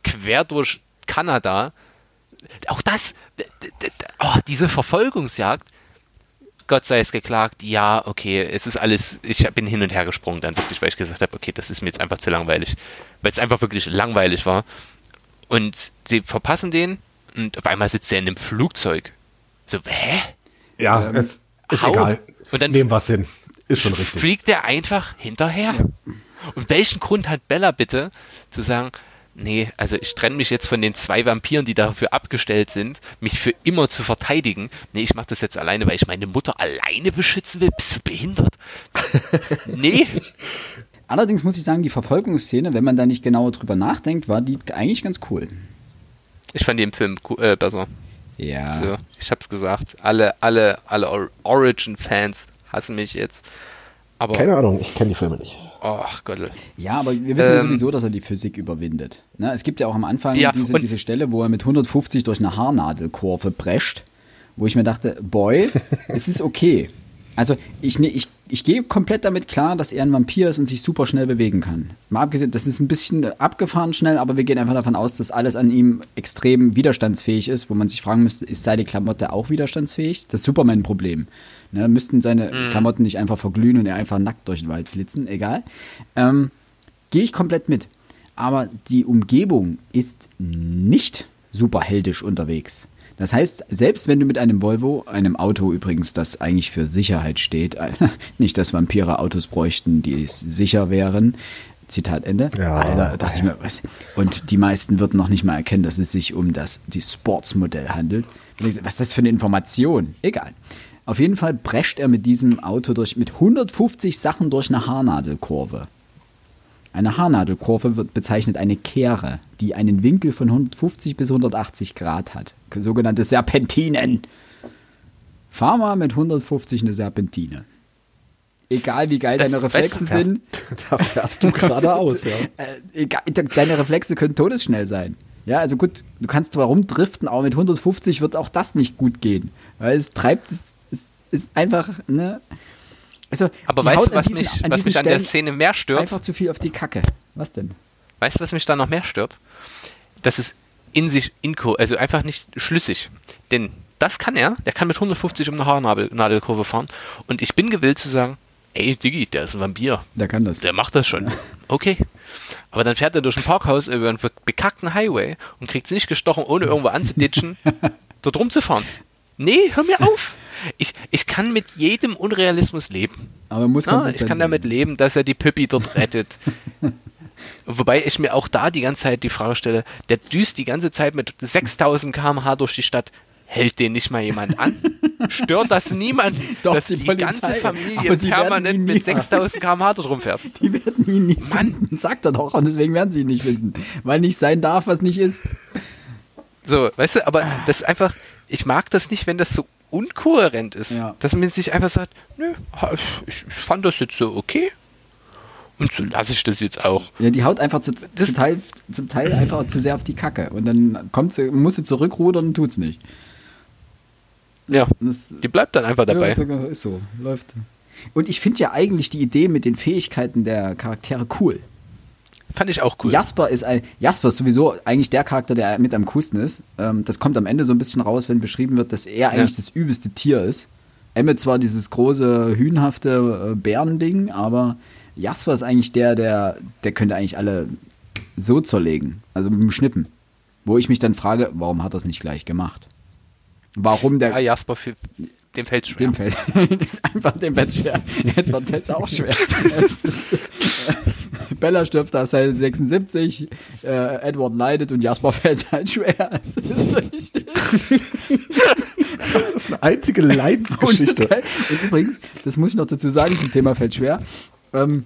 quer durch Kanada, auch das, oh, diese Verfolgungsjagd, Gott sei es geklagt, ja, okay, es ist alles, ich bin hin und her gesprungen dann wirklich, weil ich gesagt habe, okay, das ist mir jetzt einfach zu langweilig. Weil es einfach wirklich langweilig war. Und sie verpassen den und auf einmal sitzt er in einem Flugzeug. So, hä? Ja, ähm, es ist hau. egal. Und dann Nehmen wir hin. Ist schon richtig. Fliegt er einfach hinterher. Ja. Und welchen Grund hat Bella bitte zu sagen, nee, also ich trenne mich jetzt von den zwei Vampiren, die dafür abgestellt sind, mich für immer zu verteidigen. Nee, ich mache das jetzt alleine, weil ich meine Mutter alleine beschützen will. Bist du behindert? nee. Allerdings muss ich sagen, die Verfolgungsszene, wenn man da nicht genauer drüber nachdenkt, war die eigentlich ganz cool. Ich fand die im Film äh, besser. Ja. So, ich hab's gesagt. Alle, alle, alle Origin-Fans hassen mich jetzt. Aber Keine Ahnung, ich kenne die Filme nicht. Ach Gott. Ja, aber wir wissen ähm, ja sowieso, dass er die Physik überwindet. Ne? Es gibt ja auch am Anfang ja, diese, diese Stelle, wo er mit 150 durch eine Haarnadelkurve prescht, wo ich mir dachte, boy, es ist okay. Also ich, ne, ich, ich gehe komplett damit klar, dass er ein Vampir ist und sich super schnell bewegen kann. Mal abgesehen, das ist ein bisschen abgefahren schnell, aber wir gehen einfach davon aus, dass alles an ihm extrem widerstandsfähig ist, wo man sich fragen müsste, ist seine Klamotte auch widerstandsfähig? Das ist Superman-Problem. Ne, müssten seine mhm. Klamotten nicht einfach verglühen und er einfach nackt durch den Wald flitzen, egal. Ähm, Gehe ich komplett mit. Aber die Umgebung ist nicht super heldisch unterwegs. Das heißt, selbst wenn du mit einem Volvo, einem Auto übrigens, das eigentlich für Sicherheit steht, nicht, dass Vampire Autos bräuchten, die sicher wären, Zitat Ende. Ja, Alter, dachte ich mir, was? Und die meisten würden noch nicht mal erkennen, dass es sich um das die Sportsmodell handelt. Was ist das für eine Information? Egal. Auf jeden Fall prescht er mit diesem Auto durch, mit 150 Sachen durch eine Haarnadelkurve. Eine Haarnadelkurve wird bezeichnet eine Kehre, die einen Winkel von 150 bis 180 Grad hat. Sogenannte Serpentinen. Fahr mal mit 150 eine Serpentine. Egal wie geil das, deine Reflexe fährst, sind. Da fährst du geradeaus, ja. Äh, egal, deine Reflexe können todesschnell sein. Ja, also gut, du kannst zwar rumdriften, aber mit 150 wird auch das nicht gut gehen. Weil es treibt, es ist einfach, ne? Also, aber weißt du, was, diesen, mich, was mich an der Szene mehr stört? Einfach zu viel auf die Kacke. Was denn? Weißt du, was mich da noch mehr stört? Das ist in sich, inko, also einfach nicht schlüssig. Denn das kann er, der kann mit 150 um eine Haarnadelkurve fahren. Und ich bin gewillt zu sagen, ey Diggi, der ist ein Vampir. Der kann das. Der macht das schon. Okay. Aber dann fährt er durch ein Parkhaus über einen bekackten Highway und kriegt es nicht gestochen, ohne irgendwo anzuditschen, dort rumzufahren. Nee, hör mir auf ich, ich kann mit jedem Unrealismus leben. Aber muss ja, Ich kann damit leben, dass er die Püppi dort rettet. Wobei ich mir auch da die ganze Zeit die Frage stelle, der düst die ganze Zeit mit 6000 km/h durch die Stadt. Hält den nicht mal jemand an? Stört das niemand, Doch, dass die die, ganze Familie permanent nie- mit 6000 km/h dort rumfährt? Die werden ihn nicht finden, sagt er doch. Und deswegen werden sie ihn nicht finden. Weil nicht sein darf, was nicht ist. So, weißt du, aber das ist einfach, ich mag das nicht, wenn das so unkohärent ist. Ja. Dass man sich einfach sagt, nö, ich, fand das jetzt so okay. Und so lasse ich das jetzt auch. Ja, die haut einfach zu, zu Teil, zum Teil einfach zu sehr auf die Kacke. Und dann kommt sie, muss sie zurückrudern und tut's nicht. Ja, das, die bleibt dann einfach dabei. Ja, ist so, läuft. Und ich finde ja eigentlich die Idee mit den Fähigkeiten der Charaktere cool. Fand ich auch cool. Jasper ist ein Jasper ist sowieso eigentlich der Charakter, der mit am coolsten ist. Ähm, das kommt am Ende so ein bisschen raus, wenn beschrieben wird, dass er eigentlich Ja. das übelste Tier ist. Emmett zwar dieses große hühnhafte äh, Bärending, aber Jasper ist eigentlich der, der der könnte eigentlich alle so zerlegen, also mit dem Schnippen. Wo ich mich dann frage, warum hat er es nicht gleich gemacht? Warum der Ja, Jasper, für, dem fällt schwer. dem fällt einfach dem fällt schwer. Edward fällt auch schwer. Ist, Bella stirbt auf Seite 76, äh, Edward leidet und Jasper fällt halt schwer. Das ist richtig. Das ist eine einzige Und, Leidensgeschichte. geil- und übrigens, das muss ich noch dazu sagen zum Thema fällt schwer. Ähm,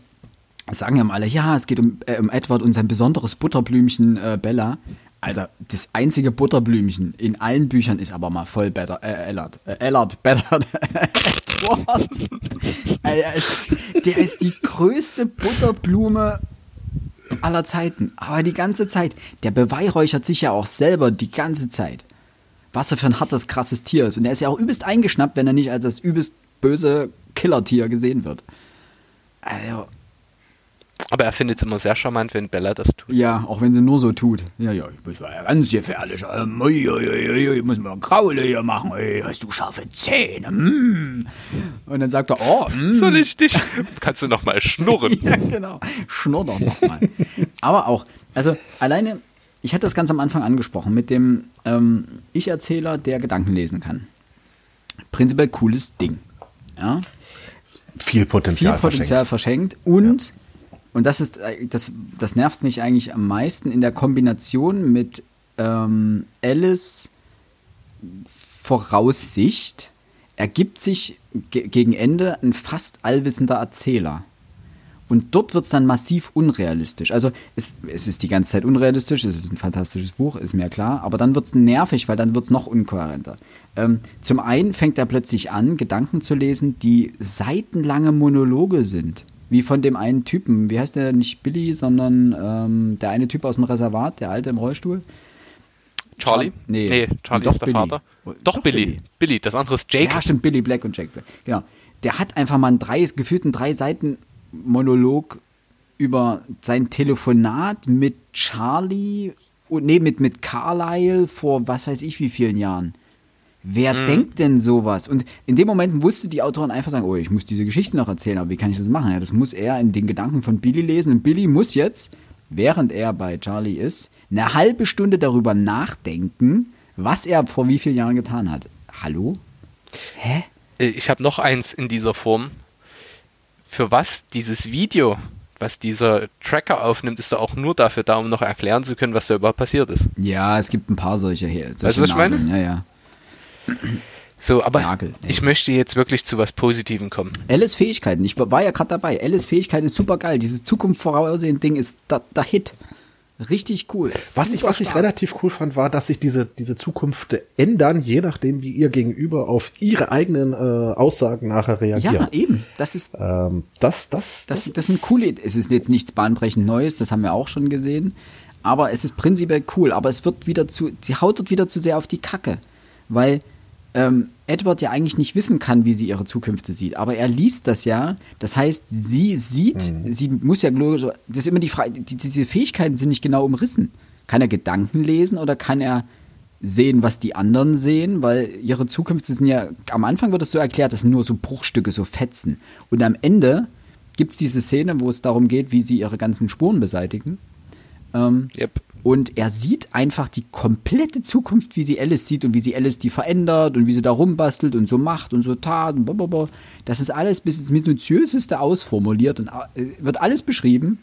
sagen ja mal alle, ja, es geht um, äh, um Edward und sein besonderes Butterblümchen äh, Bella. Alter, das einzige Butterblümchen in allen Büchern ist aber mal voll better, äh, Ellard, äh, Ellard, better, Edward. Alter, es, der ist die größte Butterblume aller Zeiten. Aber die ganze Zeit. Der beweihräuchert sich ja auch selber die ganze Zeit. Was er für ein hartes, krasses Tier ist. Und er ist ja auch übelst eingeschnappt, wenn er nicht als das übelst böse Killertier gesehen wird. Also, Aber er findet es immer sehr charmant, wenn Bella das tut. ja, auch wenn sie nur so tut. Ja, ja, ich muss mal ganz gefährlich. Ähm, ui, ui, ui, ui, ich muss mal Kraule hier machen. Ey, hast du scharfe Zähne? Mm. Und dann sagt er, oh, mm. Soll ich dich? Kannst du noch mal schnurren? Ja, genau. Schnurr doch nochmal. Aber auch, also alleine, ich hatte das ganz am Anfang angesprochen, mit dem ähm, Ich-Erzähler, der Gedanken lesen kann. Prinzipiell cooles Ding. Ja, Viel viel Potenzial, Potenzial verschenkt. Und, und das ist, äh, das, das nervt mich eigentlich am meisten in der Kombination mit ähm, Alice Voraussicht ergibt sich ge gegen Ende ein fast allwissender Erzähler. Und dort wird es dann massiv unrealistisch. Also es, es ist die ganze Zeit unrealistisch, es ist ein fantastisches Buch, ist mir klar, aber dann wird es nervig, weil dann wird es noch unkohärenter. Ähm, zum einen fängt er plötzlich an, Gedanken zu lesen, die seitenlange Monologe sind. Wie von dem einen Typen, wie heißt der nicht Billy, sondern ähm, der eine Typ aus dem Reservat, der alte im Rollstuhl. Charlie? Nee. Charlie Doch ist der Billy. Vater. Doch Doch, Billy. Billy. Billy. das andere ist Jake. Ja, stimmt, Billy Black und Jack Black. Genau. Der hat einfach mal einen drei, gefühlten drei Seiten Monolog über sein Telefonat mit Charlie und nee, mit, mit Carlyle vor was weiß ich wie vielen Jahren. Wer Mhm. denkt denn sowas? Und in dem Moment wusste die Autorin einfach sagen, oh, ich muss diese Geschichte noch erzählen, aber wie kann ich das machen? Ja, das muss er in den Gedanken von Billy lesen. Und Billy muss jetzt, während er bei Charlie ist, eine halbe Stunde darüber nachdenken, was er vor wie vielen Jahren getan hat. Hallo? Hä? Äh, Ich habe noch eins in dieser Form. Für was dieses Video, was dieser Tracker aufnimmt, ist doch auch nur dafür da, um noch erklären zu können, was da überhaupt passiert ist. Ja, es gibt ein paar solche hier. Solche Weißt du, was ich meine? Ja, ja. So, aber Nagel, ich möchte jetzt wirklich zu was Positivem kommen. Alice Fähigkeiten, ich war ja gerade dabei. Alice Fähigkeiten ist super geil. Dieses Zukunft voraussehen Ding ist der der Hit. Richtig cool. Was ich, was ich relativ cool fand, war, dass sich diese, diese Zukunft ändern, je nachdem, wie ihr gegenüber auf ihre eigenen äh, Aussagen nachher reagiert. Ja, eben. Das ist Ähm, das, das, Das, das ist eine coole Idee. Es ist jetzt nichts bahnbrechend Neues, das haben wir auch schon gesehen. Aber es ist prinzipiell cool. Aber es wird wieder zu, sie haut dort wieder zu sehr auf die Kacke. Weil ähm, Edward ja eigentlich nicht wissen kann, wie sie ihre Zukünfte sieht. Aber er liest das ja. Das heißt, sie sieht, sie muss ja logisch, das ist immer die Frage, die, diese Fähigkeiten sind nicht genau umrissen. Kann er Gedanken lesen oder kann er sehen, was die anderen sehen, weil ihre Zukünfte sind ja, am Anfang wird es so erklärt, das sind nur so Bruchstücke, so Fetzen. Und am Ende gibt es diese Szene, wo es darum geht, wie sie ihre ganzen Spuren beseitigen. Ähm, Yep. Und er sieht einfach die komplette Zukunft, wie sie Alice sieht und wie sie Alice die verändert und wie sie da rumbastelt und so macht und so tat und blablabla. Das ist alles bis ins Minutiöseste ausformuliert und äh, wird alles beschrieben.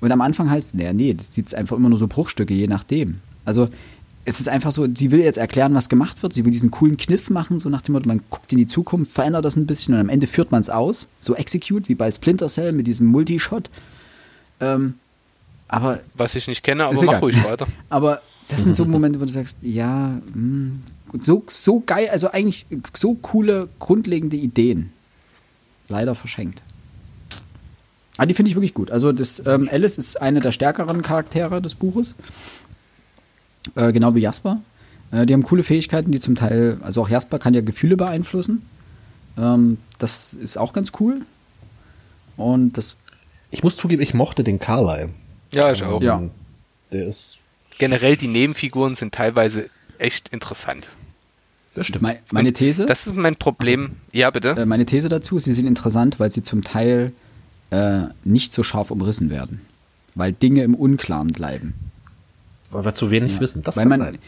Und am Anfang heißt es, naja, nee, das sieht einfach immer nur so Bruchstücke, je nachdem. Also es ist einfach so, sie will jetzt erklären, was gemacht wird. Sie will diesen coolen Kniff machen, so nach dem Motto, man guckt in die Zukunft, verändert das ein bisschen und am Ende führt man es aus. So Execute, wie bei Splinter Cell mit diesem Multishot. Ähm, aber. Was ich nicht kenne, aber mach ruhig weiter. aber das sind so Momente, wo du sagst, ja, mh, hm, so, so geil, also eigentlich so coole, grundlegende Ideen. Leider verschenkt. Ah, die finde ich wirklich gut. Also das ähm, Alice ist eine der stärkeren Charaktere des Buches. Äh, genau wie Jasper. Äh, die haben coole Fähigkeiten, die zum Teil, also auch Jasper kann ja Gefühle beeinflussen. Ähm, das ist auch ganz cool. Und das. Ich muss zugeben, ich mochte den Carlyle. Ja, ich auch. Ja. Der ist. Generell die Nebenfiguren sind teilweise echt interessant. Das stimmt. Me meine These? Das ist mein Problem. Ja, bitte. Äh, meine These dazu, sie sind interessant, weil sie zum Teil äh, nicht so scharf umrissen werden. Weil Dinge im Unklaren bleiben. Weil wir zu wenig ja. wissen. Das weil kann man, sein.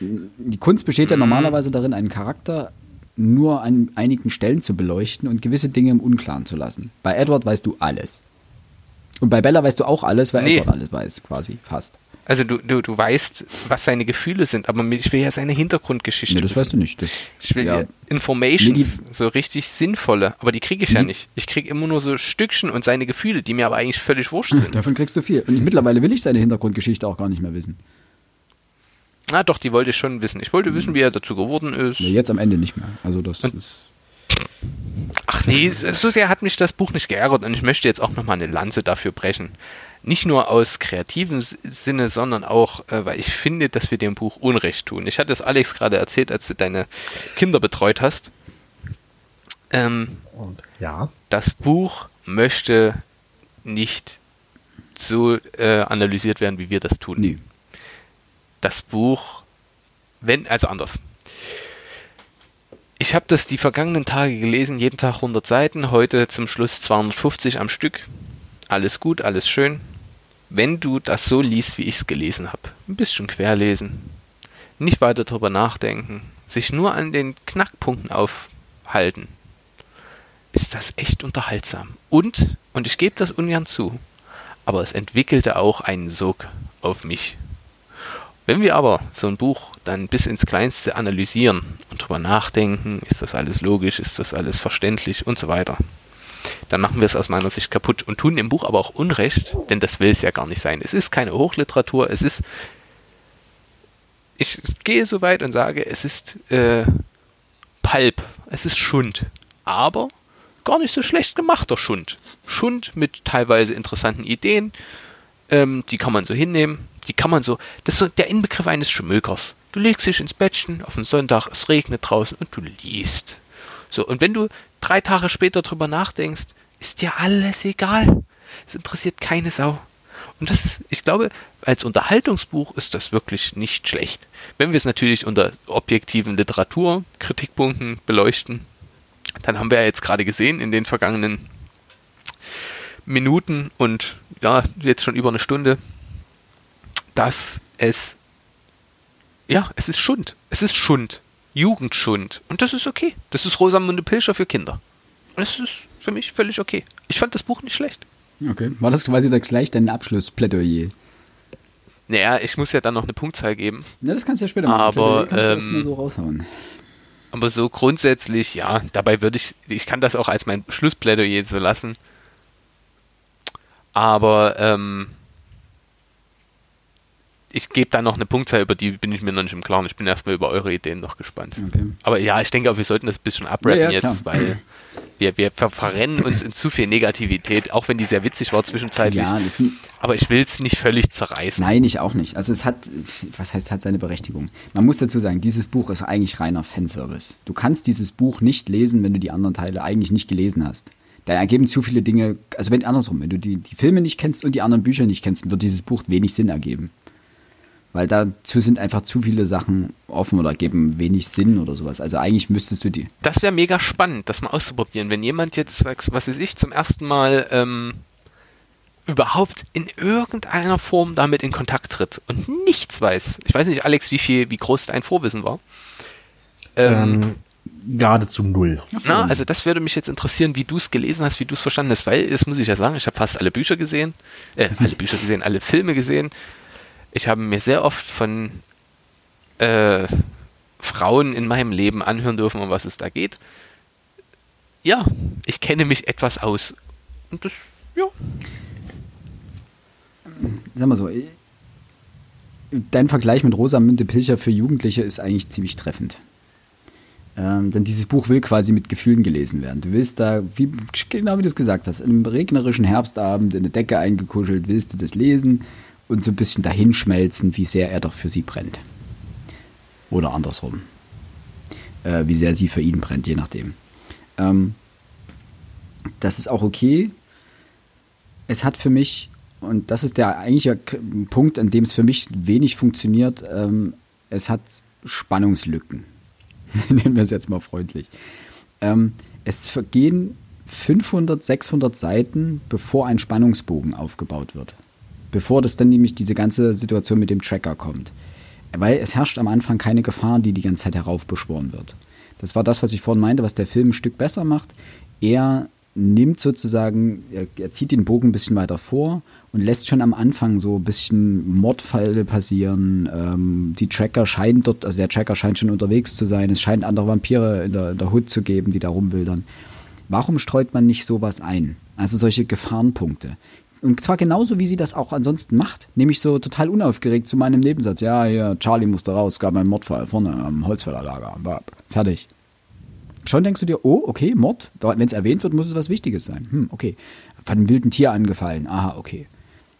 Die Kunst besteht ja mhm. normalerweise darin, einen Charakter nur an einigen Stellen zu beleuchten und gewisse Dinge im Unklaren zu lassen. Bei Edward weißt du alles. Und bei Bella weißt du auch alles, weil nee. Edward alles weiß, quasi, fast. Also du, du, du weißt, was seine Gefühle sind, aber ich will ja seine Hintergrundgeschichte. Nee, das wissen. weißt du nicht. Das, ich will ja, ja Informations, nee, so richtig sinnvolle, aber die kriege ich ja nicht. Ich kriege immer nur so Stückchen und seine Gefühle, die mir aber eigentlich völlig wurscht sind. Davon kriegst du viel. Und mittlerweile will ich seine Hintergrundgeschichte auch gar nicht mehr wissen. Ah, doch, die wollte ich schon wissen. Ich wollte wissen, wie er dazu geworden ist. Nee, jetzt am Ende nicht mehr. Also das und, ist. Ach nee, so sehr hat mich das Buch nicht geärgert und ich möchte jetzt auch nochmal eine Lanze dafür brechen nicht nur aus kreativem Sinne, sondern auch, äh, weil ich finde, dass wir dem Buch Unrecht tun. Ich hatte es Alex gerade erzählt, als du deine Kinder betreut hast. Ähm, Und ja. Das Buch möchte nicht so äh, analysiert werden, wie wir das tun. Nee. Das Buch, wenn, also anders. Ich habe das die vergangenen Tage gelesen, jeden Tag 100 Seiten, heute zum Schluss 250 am Stück. Alles gut, alles schön wenn du das so liest, wie ich es gelesen habe, ein bisschen querlesen, nicht weiter darüber nachdenken, sich nur an den Knackpunkten aufhalten, ist das echt unterhaltsam. Und, und ich gebe das ungern zu, aber es entwickelte auch einen Sog auf mich. Wenn wir aber so ein Buch dann bis ins Kleinste analysieren und darüber nachdenken, ist das alles logisch, ist das alles verständlich und so weiter, dann machen wir es aus meiner Sicht kaputt und tun dem Buch aber auch Unrecht, denn das will es ja gar nicht sein. Es ist keine Hochliteratur, es ist, ich gehe so weit und sage, es ist äh, Pulp, es ist Schund, aber gar nicht so schlecht gemachter Schund. Schund mit teilweise interessanten Ideen, ähm, die kann man so hinnehmen, die kann man so, das ist so der Inbegriff eines Schmökers. Du legst dich ins Bettchen auf den Sonntag, es regnet draußen und du liest. So, und wenn du drei Tage später drüber nachdenkst, ist dir alles egal. Es interessiert keine Sau. Und das, ich glaube, als Unterhaltungsbuch ist das wirklich nicht schlecht. Wenn wir es natürlich unter objektiven Literaturkritikpunkten beleuchten, dann haben wir ja jetzt gerade gesehen in den vergangenen Minuten und ja, jetzt schon über eine Stunde, dass es, ja, es ist Schund. Es ist Schund. Jugendschund. Und das ist okay. Das ist Rosamunde Pilcher für Kinder. Und das ist für mich völlig okay. Ich fand das Buch nicht schlecht. Okay. War das quasi dann gleich dein Abschlussplädoyer? Naja, ich muss ja dann noch eine Punktzahl geben. Ja, das kannst du ja später machen. Aber, kannst ähm, du so raushauen. Aber so grundsätzlich, ja, dabei würde ich, ich kann das auch als mein Schlussplädoyer so lassen. Aber, ähm, ich gebe da noch eine Punktzahl, über die bin ich mir noch nicht im Klaren. Ich bin erstmal über eure Ideen noch gespannt. Okay. Aber ja, ich denke auch, wir sollten das ein bisschen abrappen ja, ja, jetzt, weil wir, wir ver verrennen uns in zu viel Negativität, auch wenn die sehr witzig war zwischenzeitlich. Ja, aber ich will es nicht völlig zerreißen. Nein, ich auch nicht. Also es hat, was heißt, hat seine Berechtigung. Man muss dazu sagen, dieses Buch ist eigentlich reiner Fanservice. Du kannst dieses Buch nicht lesen, wenn du die anderen Teile eigentlich nicht gelesen hast. Da ergeben zu viele Dinge, also wenn andersrum, wenn du die, die Filme nicht kennst und die anderen Bücher nicht kennst, wird dieses Buch wenig Sinn ergeben. Weil dazu sind einfach zu viele Sachen offen oder geben wenig Sinn oder sowas. Also eigentlich müsstest du die. Das wäre mega spannend, das mal auszuprobieren. Wenn jemand jetzt, was weiß ich, zum ersten Mal ähm, überhaupt in irgendeiner Form damit in Kontakt tritt und nichts weiß. Ich weiß nicht, Alex, wie viel, wie groß dein Vorwissen war. Ähm, ähm geradezu null. Na, also das würde mich jetzt interessieren, wie du es gelesen hast, wie du es verstanden hast, weil, das muss ich ja sagen, ich habe fast alle Bücher gesehen, äh, alle Bücher gesehen, alle Filme gesehen. Ich habe mir sehr oft von äh, Frauen in meinem Leben anhören dürfen, um was es da geht. Ja, ich kenne mich etwas aus. Und das, ja. Sag mal so, dein Vergleich mit Rosamunde Pilcher für Jugendliche ist eigentlich ziemlich treffend. Ähm, denn dieses Buch will quasi mit Gefühlen gelesen werden. Du willst da, wie, genau wie du es gesagt hast, in einem regnerischen Herbstabend in eine Decke eingekuschelt, willst du das lesen und so ein bisschen dahinschmelzen, wie sehr er doch für sie brennt. Oder andersrum. Äh, wie sehr sie für ihn brennt, je nachdem. Ähm, das ist auch okay. Es hat für mich, und das ist der eigentliche Punkt, an dem es für mich wenig funktioniert, ähm, es hat Spannungslücken nennen wir es jetzt mal freundlich. Ähm, es vergehen 500, 600 Seiten, bevor ein Spannungsbogen aufgebaut wird. Bevor das dann nämlich diese ganze Situation mit dem Tracker kommt. Weil es herrscht am Anfang keine Gefahr, die die ganze Zeit heraufbeschworen wird. Das war das, was ich vorhin meinte, was der Film ein Stück besser macht. Er nimmt sozusagen, er, er, zieht den Bogen ein bisschen weiter vor und lässt schon am Anfang so ein bisschen Mordfälle passieren. Ähm, die Tracker scheinen dort, also der Tracker scheint schon unterwegs zu sein. Es scheint andere Vampire in der, in der Hut zu geben, die da rumwildern. Warum streut man nicht sowas ein? Also solche Gefahrenpunkte. Und zwar genauso, wie sie das auch ansonsten macht. Nämlich so total unaufgeregt zu meinem Nebensatz. Ja, hier, Charlie musste raus, gab einen Mordfall vorne am Holzfällerlager. Fertig. Schon denkst du dir, oh, okay, Mord. Wenn es erwähnt wird, muss es was Wichtiges sein. Hm, okay. Von einem wilden Tier angefallen. Aha, okay.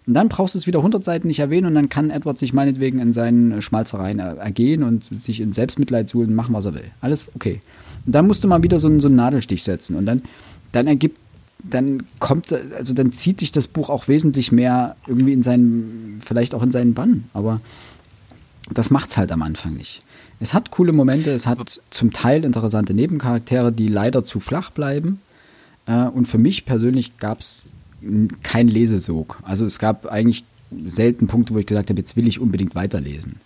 Und dann brauchst du es wieder 100 Seiten nicht erwähnen und dann kann Edward sich meinetwegen in seinen Schmalzereien ergehen und sich in Selbstmitleid suhlen machen, was er will. Alles okay. Und dann musst du mal wieder so einen, so einen Nadelstich setzen und dann, dann ergibt, dann kommt, also dann zieht sich das Buch auch wesentlich mehr irgendwie in seinen, vielleicht auch in seinen Bann. Aber das macht's halt am Anfang nicht. Es hat coole Momente, es hat zum Teil interessante Nebencharaktere, die leider zu flach bleiben. Äh, und für mich persönlich gab es kein Lesesog. Also es gab eigentlich selten Punkte, wo ich gesagt habe, jetzt will ich unbedingt weiterlesen.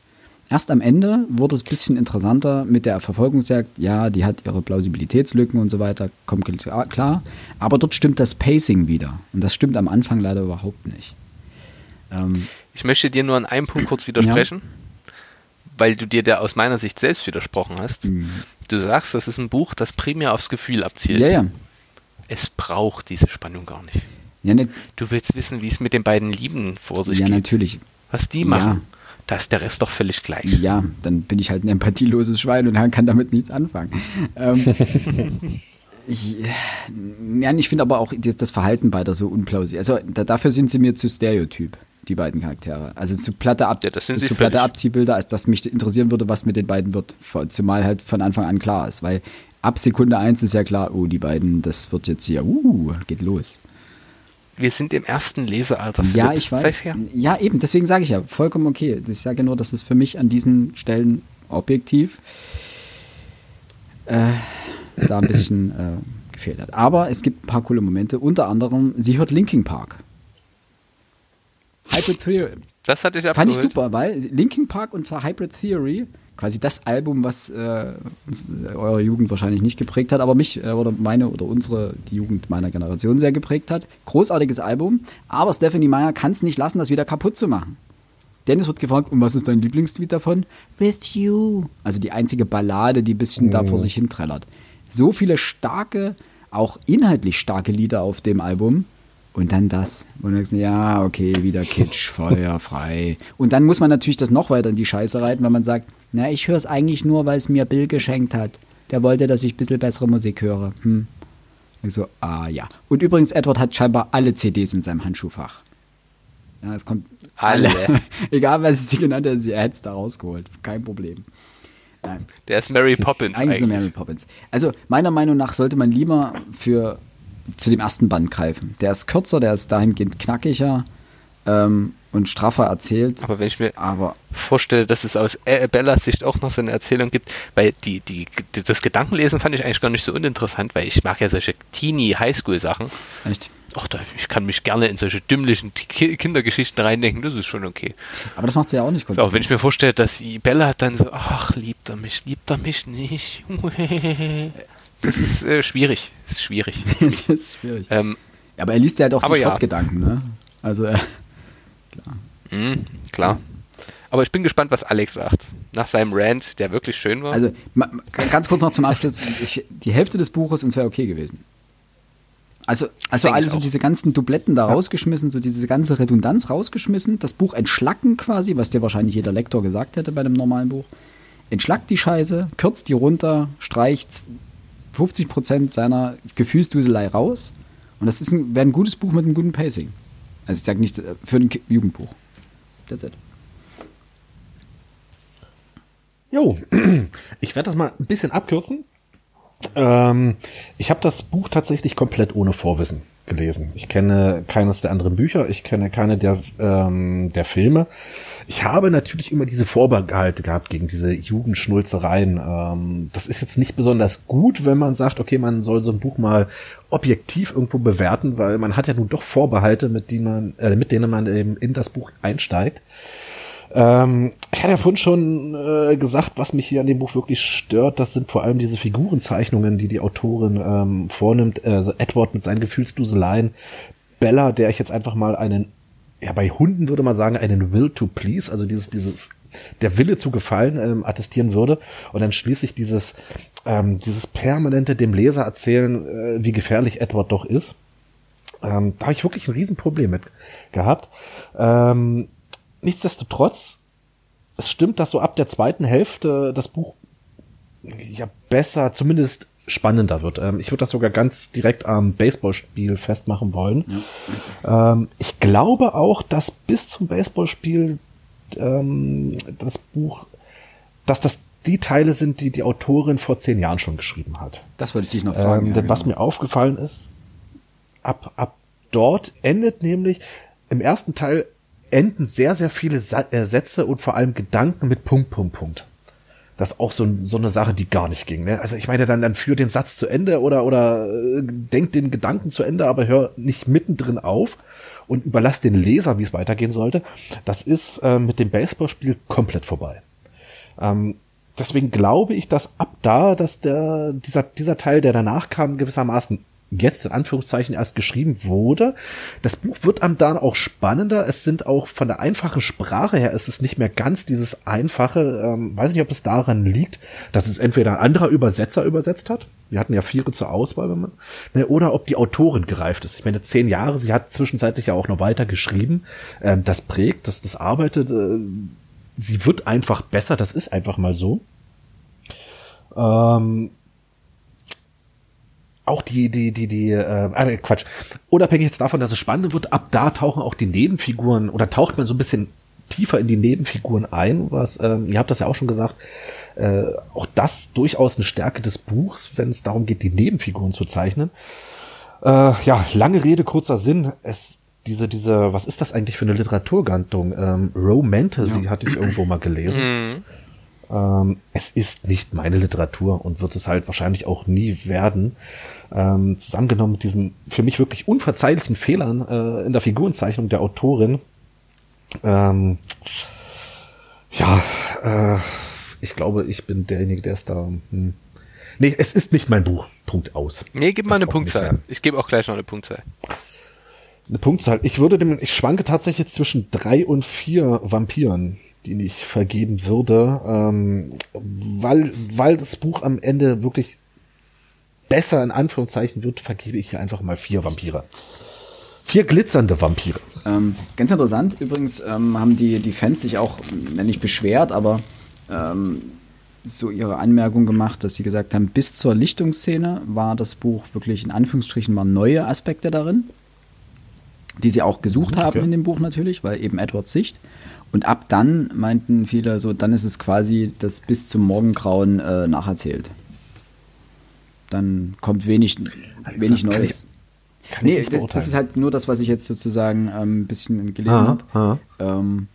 Erst am Ende wurde es ein bisschen interessanter mit der Verfolgungsjagd. Ja, die hat ihre Plausibilitätslücken und so weiter, kommt klar. Aber dort stimmt das Pacing wieder. Und das stimmt am Anfang leider überhaupt nicht. Ähm, ich möchte dir nur an einem Punkt kurz widersprechen. Ja weil du dir da aus meiner Sicht selbst widersprochen hast. Mhm. Du sagst, das ist ein Buch, das primär aufs Gefühl abzielt. Ja, ja. Es braucht diese Spannung gar nicht. Ja, ne, du willst wissen, wie es mit den beiden Lieben vor sich ja, geht. Ja, natürlich. Was die machen. Ja. Da ist der Rest doch völlig gleich. Ja, dann bin ich halt ein empathieloses Schwein und kann damit nichts anfangen. ähm, ich, ja, ich finde aber auch das Verhalten beider so unplausibel. Also da, dafür sind sie mir zu stereotyp die beiden Charaktere. Also zu platte, Ab ja, zu platte Abziehbilder, als dass mich interessieren würde, was mit den beiden wird. Zumal halt von Anfang an klar ist. Weil ab Sekunde eins ist ja klar, oh, die beiden, das wird jetzt hier, uh, geht los. Wir sind im ersten Lesealter. Ja, ich weiß. Ja, eben, deswegen sage ich ja, vollkommen okay. Ich sage nur, dass es für mich an diesen Stellen objektiv äh, da ein bisschen äh, gefehlt hat. Aber es gibt ein paar coole Momente. Unter anderem, sie hört Linking Park. Hybrid Theory. Das hatte ich abgeholt. Fand ich super, weil Linkin Park und zwar Hybrid Theory, quasi das Album, was äh, eure Jugend wahrscheinlich nicht geprägt hat, aber mich äh, oder meine oder unsere, die Jugend meiner Generation sehr geprägt hat. Großartiges Album, aber Stephanie Meyer kann es nicht lassen, das wieder kaputt zu machen. Dennis wird gefragt, und was ist dein Lieblingslied davon? With You. Also die einzige Ballade, die ein bisschen oh. da vor sich hin trällert. So viele starke, auch inhaltlich starke Lieder auf dem Album und dann das. Und dann ja, okay, wieder Kitsch, Feuer, frei. Und dann muss man natürlich das noch weiter in die Scheiße reiten, weil man sagt, na, ich höre es eigentlich nur, weil es mir Bill geschenkt hat. Der wollte, dass ich ein bisschen bessere Musik höre. Hm. Ich so, ah ja. Und übrigens, Edward hat scheinbar alle CDs in seinem Handschuhfach. Ja, es kommt alle. alle. Egal, was ich sie genannt habe, er hätte es da rausgeholt. Kein Problem. Nein. Der ist Mary Poppins. eigentlich, eigentlich Mary Poppins. Also meiner Meinung nach sollte man lieber für zu dem ersten Band greifen. Der ist kürzer, der ist dahingehend knackiger ähm, und straffer erzählt. Aber wenn ich mir aber vorstelle, dass es aus Bellas Sicht auch noch so eine Erzählung gibt, weil die, die, das Gedankenlesen fand ich eigentlich gar nicht so uninteressant, weil ich mag ja solche Teenie Highschool-Sachen. Echt? Ach, ich kann mich gerne in solche dümmlichen Kindergeschichten reindenken, das ist schon okay. Aber das macht sie ja auch nicht gut. Auch wenn ich mir vorstelle, dass Bella dann so, ach, liebt er mich, liebt er mich nicht. Das ist äh, schwierig. Das ist schwierig. das ist schwierig. Ähm, aber er liest ja halt auch die Schrottgedanken, ja. ne? Also, äh, klar. Mhm, klar. Aber ich bin gespannt, was Alex sagt. Nach seinem Rant, der wirklich schön war. Also, ganz kurz noch zum Abschluss. Ich, die Hälfte des Buches und wäre okay gewesen. Also, also alle so diese ganzen Dubletten da ja. rausgeschmissen, so diese ganze Redundanz rausgeschmissen, das Buch entschlacken quasi, was dir wahrscheinlich jeder Lektor gesagt hätte bei einem normalen Buch. Entschlackt die Scheiße, kürzt die runter, streicht 50% seiner Gefühlsduselei raus. Und das ist ein, wäre ein gutes Buch mit einem guten Pacing. Also ich sage nicht äh, für ein Jugendbuch. That's it. Jo, ich werde das mal ein bisschen abkürzen. Ähm, ich habe das Buch tatsächlich komplett ohne Vorwissen gelesen. Ich kenne keines der anderen Bücher, ich kenne keine der, ähm, der Filme. Ich habe natürlich immer diese Vorbehalte gehabt gegen diese Jugendschnulzereien. Ähm, das ist jetzt nicht besonders gut, wenn man sagt, okay, man soll so ein Buch mal objektiv irgendwo bewerten, weil man hat ja nun doch Vorbehalte, mit denen man, äh, mit denen man eben in das Buch einsteigt. Ähm, ich hatte ja vorhin schon äh, gesagt, was mich hier an dem Buch wirklich stört, das sind vor allem diese Figurenzeichnungen, die die Autorin ähm, vornimmt. Also Edward mit seinen Gefühlsduseleien, Bella, der ich jetzt einfach mal einen, ja bei Hunden würde man sagen, einen Will to Please, also dieses, dieses, der Wille zu gefallen, ähm, attestieren würde. Und dann schließlich dieses, ähm, dieses permanente dem Leser erzählen, äh, wie gefährlich Edward doch ist. Ähm, da habe ich wirklich ein Riesenproblem mit gehabt. Ähm, nichtsdestotrotz, es stimmt, dass so ab der zweiten Hälfte das Buch ja besser, zumindest spannender wird. Ähm, ich würde das sogar ganz direkt am Baseballspiel festmachen wollen. Ja. Ähm, ich glaube auch, dass bis zum Baseballspiel ähm, das Buch, dass das die Teile sind, die die Autorin vor zehn Jahren schon geschrieben hat. Das wollte ich dich noch fragen. Ähm, denn ja, was genau. mir aufgefallen ist, ab, ab dort endet nämlich im ersten Teil enden sehr, sehr viele Sa äh, Sätze und vor allem Gedanken mit Punkt, Punkt, Punkt. Das ist auch so, so eine Sache, die gar nicht ging. Ne? Also ich meine, dann, dann führ den Satz zu Ende oder, oder äh, denk den Gedanken zu Ende, aber hör nicht mittendrin auf und überlass den Leser, wie es weitergehen sollte. Das ist äh, mit dem Baseballspiel komplett vorbei. Ähm, deswegen glaube ich, dass ab da, dass der, dieser, dieser Teil, der danach kam, gewissermaßen jetzt in Anführungszeichen erst geschrieben wurde. Das Buch wird am dann auch spannender. Es sind auch von der einfachen Sprache her, ist es nicht mehr ganz dieses einfache. Ähm, weiß nicht, ob es daran liegt, dass es entweder ein anderer Übersetzer übersetzt hat. Wir hatten ja vier zur Auswahl, wenn man, ne, oder ob die Autorin gereift ist. Ich meine, zehn Jahre, sie hat zwischenzeitlich ja auch noch weiter geschrieben. Ähm, das prägt, das, das arbeitet. Äh, sie wird einfach besser, das ist einfach mal so. Ähm, auch die, die, die, die, äh, äh, Quatsch. Unabhängig jetzt davon, dass es spannend wird, ab da tauchen auch die Nebenfiguren oder taucht man so ein bisschen tiefer in die Nebenfiguren ein, was, ähm, ihr habt das ja auch schon gesagt, äh, auch das durchaus eine Stärke des Buchs, wenn es darum geht, die Nebenfiguren zu zeichnen. Äh, ja, lange Rede, kurzer Sinn. Es, diese, diese, was ist das eigentlich für eine Literaturgantung? Ähm, Romantasy ja. hatte ich irgendwo mal gelesen. Mhm. Ähm, es ist nicht meine Literatur und wird es halt wahrscheinlich auch nie werden ähm, zusammengenommen mit diesen für mich wirklich unverzeihlichen Fehlern äh, in der Figurenzeichnung der Autorin. Ähm, ja, äh, ich glaube, ich bin derjenige, der es da. Hm. Nee, es ist nicht mein Buch. Punkt aus. Nee, gib mal eine Punktzahl. Ich gebe auch gleich noch eine Punktzahl. Eine Punktzahl. Ich würde dem, ich schwanke tatsächlich zwischen drei und vier Vampiren, die ich vergeben würde, ähm, weil, weil das Buch am Ende wirklich besser in Anführungszeichen wird, vergebe ich hier einfach mal vier Vampire. Vier glitzernde Vampire. Ähm, ganz interessant, übrigens ähm, haben die, die Fans sich auch nicht beschwert, aber ähm, so ihre Anmerkung gemacht, dass sie gesagt haben, bis zur Lichtungsszene war das Buch wirklich in Anführungsstrichen mal neue Aspekte darin, die sie auch gesucht okay. haben in dem Buch natürlich, weil eben Edwards Sicht. Und ab dann meinten viele so, dann ist es quasi das bis zum Morgengrauen äh, nacherzählt dann kommt wenig, also wenig Neues. Kann ich, kann nee, das, das, ist halt nur das, was ich jetzt sozusagen ähm, ein bisschen gelesen habe. Ähm,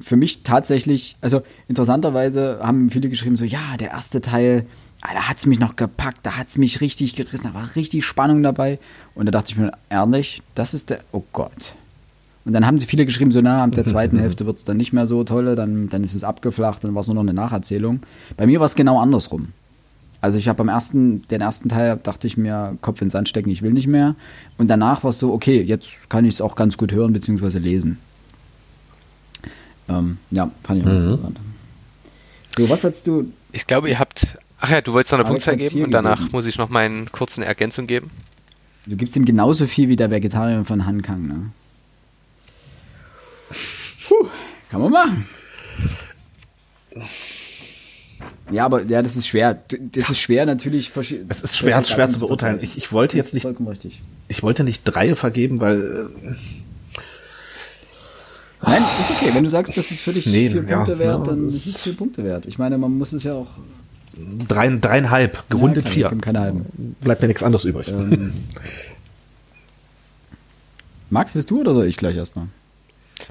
für mich tatsächlich, also interessanterweise haben viele geschrieben, so ja, der erste Teil, ah, da hat es mich noch gepackt, da hat es mich richtig gerissen, da war richtig Spannung dabei. Und da dachte ich mir, ehrlich, das ist der, oh Gott. Und dann haben sie viele geschrieben, so na, ab der zweiten Hälfte wird es dann nicht mehr so toll, dann, dann ist es abgeflacht, dann war es nur noch eine Nacherzählung. Bei mir war es genau andersrum. Also ich habe beim ersten, den ersten Teil dachte ich mir, Kopf ins Sand stecken, ich will nicht mehr. Und danach war es so, okay, jetzt kann ich es auch ganz gut hören bzw. lesen. Ähm, ja, fand ich auch mhm. interessant. So, was hast du? Ich glaube, ihr habt. Ach ja, du wolltest noch eine Punktzahl geben und danach gegeben. muss ich noch meinen kurzen Ergänzung geben. Du gibst ihm genauso viel wie der Vegetarier von Han Kang, ne? Puh, kann man machen. Ja, aber ja, das ist schwer. Das ist schwer natürlich. Es ist schwer, schwer zu beurteilen. Ich, ich wollte jetzt nicht. Ich wollte nicht drei vergeben, weil. Äh, Nein, ist okay. Wenn du sagst, das ist für dich nee, vier Punkte ja, wert, dann ist es vier Punkte wert. Ich meine, man muss es ja auch. Drei, dreieinhalb, gerundet ja, vier. Keine halben. Bleibt mir nichts anderes übrig. Ähm. Max, bist du oder soll ich gleich erstmal?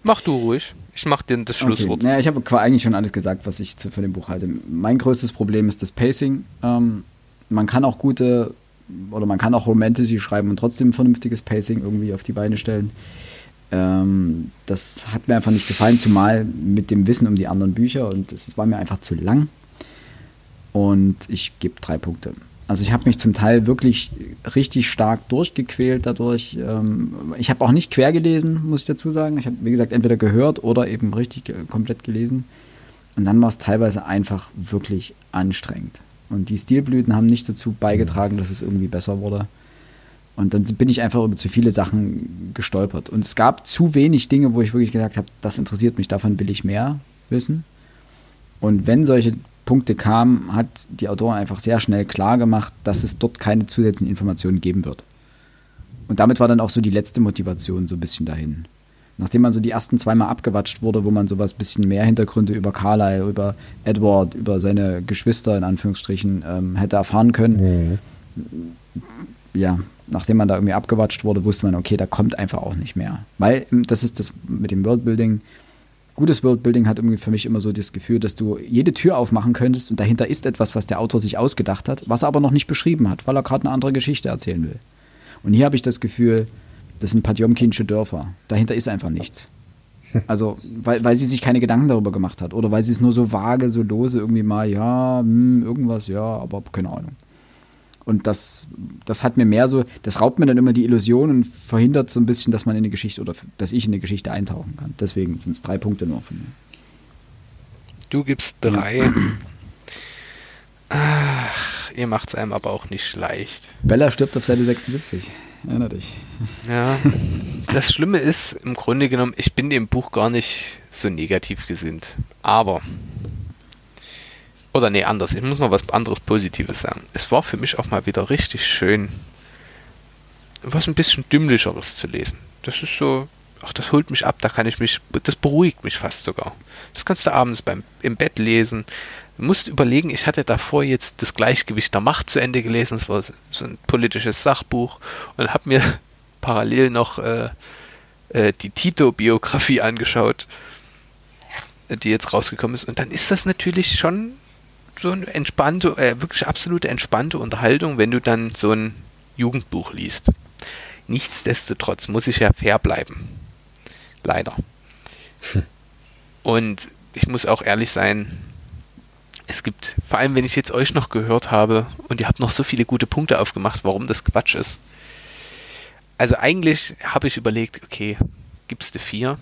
Mach du ruhig. Ich mach dir das Schlusswort. Okay. Naja, ich habe eigentlich schon alles gesagt, was ich für dem Buch halte. Mein größtes Problem ist das Pacing. Ähm, man kann auch gute oder man kann auch Romantasy schreiben und trotzdem ein vernünftiges Pacing irgendwie auf die Beine stellen. Ähm, das hat mir einfach nicht gefallen, zumal mit dem Wissen um die anderen Bücher und es war mir einfach zu lang. Und ich gebe drei Punkte. Also ich habe mich zum Teil wirklich richtig stark durchgequält dadurch. Ähm, ich habe auch nicht quer gelesen, muss ich dazu sagen. Ich habe, wie gesagt, entweder gehört oder eben richtig komplett gelesen. Und dann war es teilweise einfach wirklich anstrengend. Und die Stilblüten haben nicht dazu beigetragen, dass es irgendwie besser wurde. Und dann bin ich einfach über zu viele Sachen gestolpert. Und es gab zu wenig Dinge, wo ich wirklich gesagt habe, das interessiert mich, davon will ich mehr wissen. Und wenn solche Punkte kamen, hat die Autorin einfach sehr schnell klar gemacht, dass es dort keine zusätzlichen Informationen geben wird. Und damit war dann auch so die letzte Motivation so ein bisschen dahin. Nachdem man so die ersten zweimal abgewatscht wurde, wo man sowas bisschen mehr Hintergründe über Carlyle, über Edward, über seine Geschwister in Anführungsstrichen ähm, hätte erfahren können, mhm. ja, nachdem man da irgendwie abgewatscht wurde, wusste man, okay, da kommt einfach auch nicht mehr. Weil ähm, das ist das mit dem Worldbuilding. Gutes Worldbuilding hat irgendwie für mich immer so das Gefühl, dass du jede Tür aufmachen könntest und dahinter ist etwas, was der Autor sich ausgedacht hat, was er aber noch nicht beschrieben hat, weil er gerade eine andere Geschichte erzählen will. Und hier habe ich das Gefühl, das sind Patjomkinsche Dörfer. Dahinter ist einfach nichts. Also, weil, weil sie sich keine Gedanken darüber gemacht hat. Oder weil sie es nur so vage, so lose irgendwie mal, ja, hm, irgendwas, ja, aber keine Ahnung. Und das, das hat mir mehr so, das raubt mir dann immer die Illusion und verhindert so ein bisschen, dass man in eine Geschichte oder dass ich in eine Geschichte eintauchen kann. Deswegen sind es drei Punkte nur von mir. Du gibst drei. Ach, ihr macht es einem aber auch nicht leicht. Bella stirbt auf Seite 76. Erinner dich. Ja. Das Schlimme ist, im Grunde genommen, ich bin dem Buch gar nicht so negativ gesinnt. Aber oder nee, anders. Ich muss mal was anderes Positives sagen. Es war für mich auch mal wieder richtig schön, was ein bisschen dümmlicheres zu lesen. Das ist so, ach, das holt mich ab, da kann ich mich, das beruhigt mich fast sogar. Das kannst du abends beim, im Bett lesen. Du musst überlegen, ich hatte davor jetzt das Gleichgewicht der Macht zu Ende gelesen. Das war so ein politisches Sachbuch und habe mir parallel noch äh, äh, die Tito-Biografie angeschaut, die jetzt rausgekommen ist. Und dann ist das natürlich schon so eine entspannte, äh, wirklich absolute entspannte Unterhaltung, wenn du dann so ein Jugendbuch liest. Nichtsdestotrotz muss ich ja fair bleiben. Leider. Und ich muss auch ehrlich sein, es gibt, vor allem wenn ich jetzt euch noch gehört habe und ihr habt noch so viele gute Punkte aufgemacht, warum das Quatsch ist. Also eigentlich habe ich überlegt, okay, gibst du vier?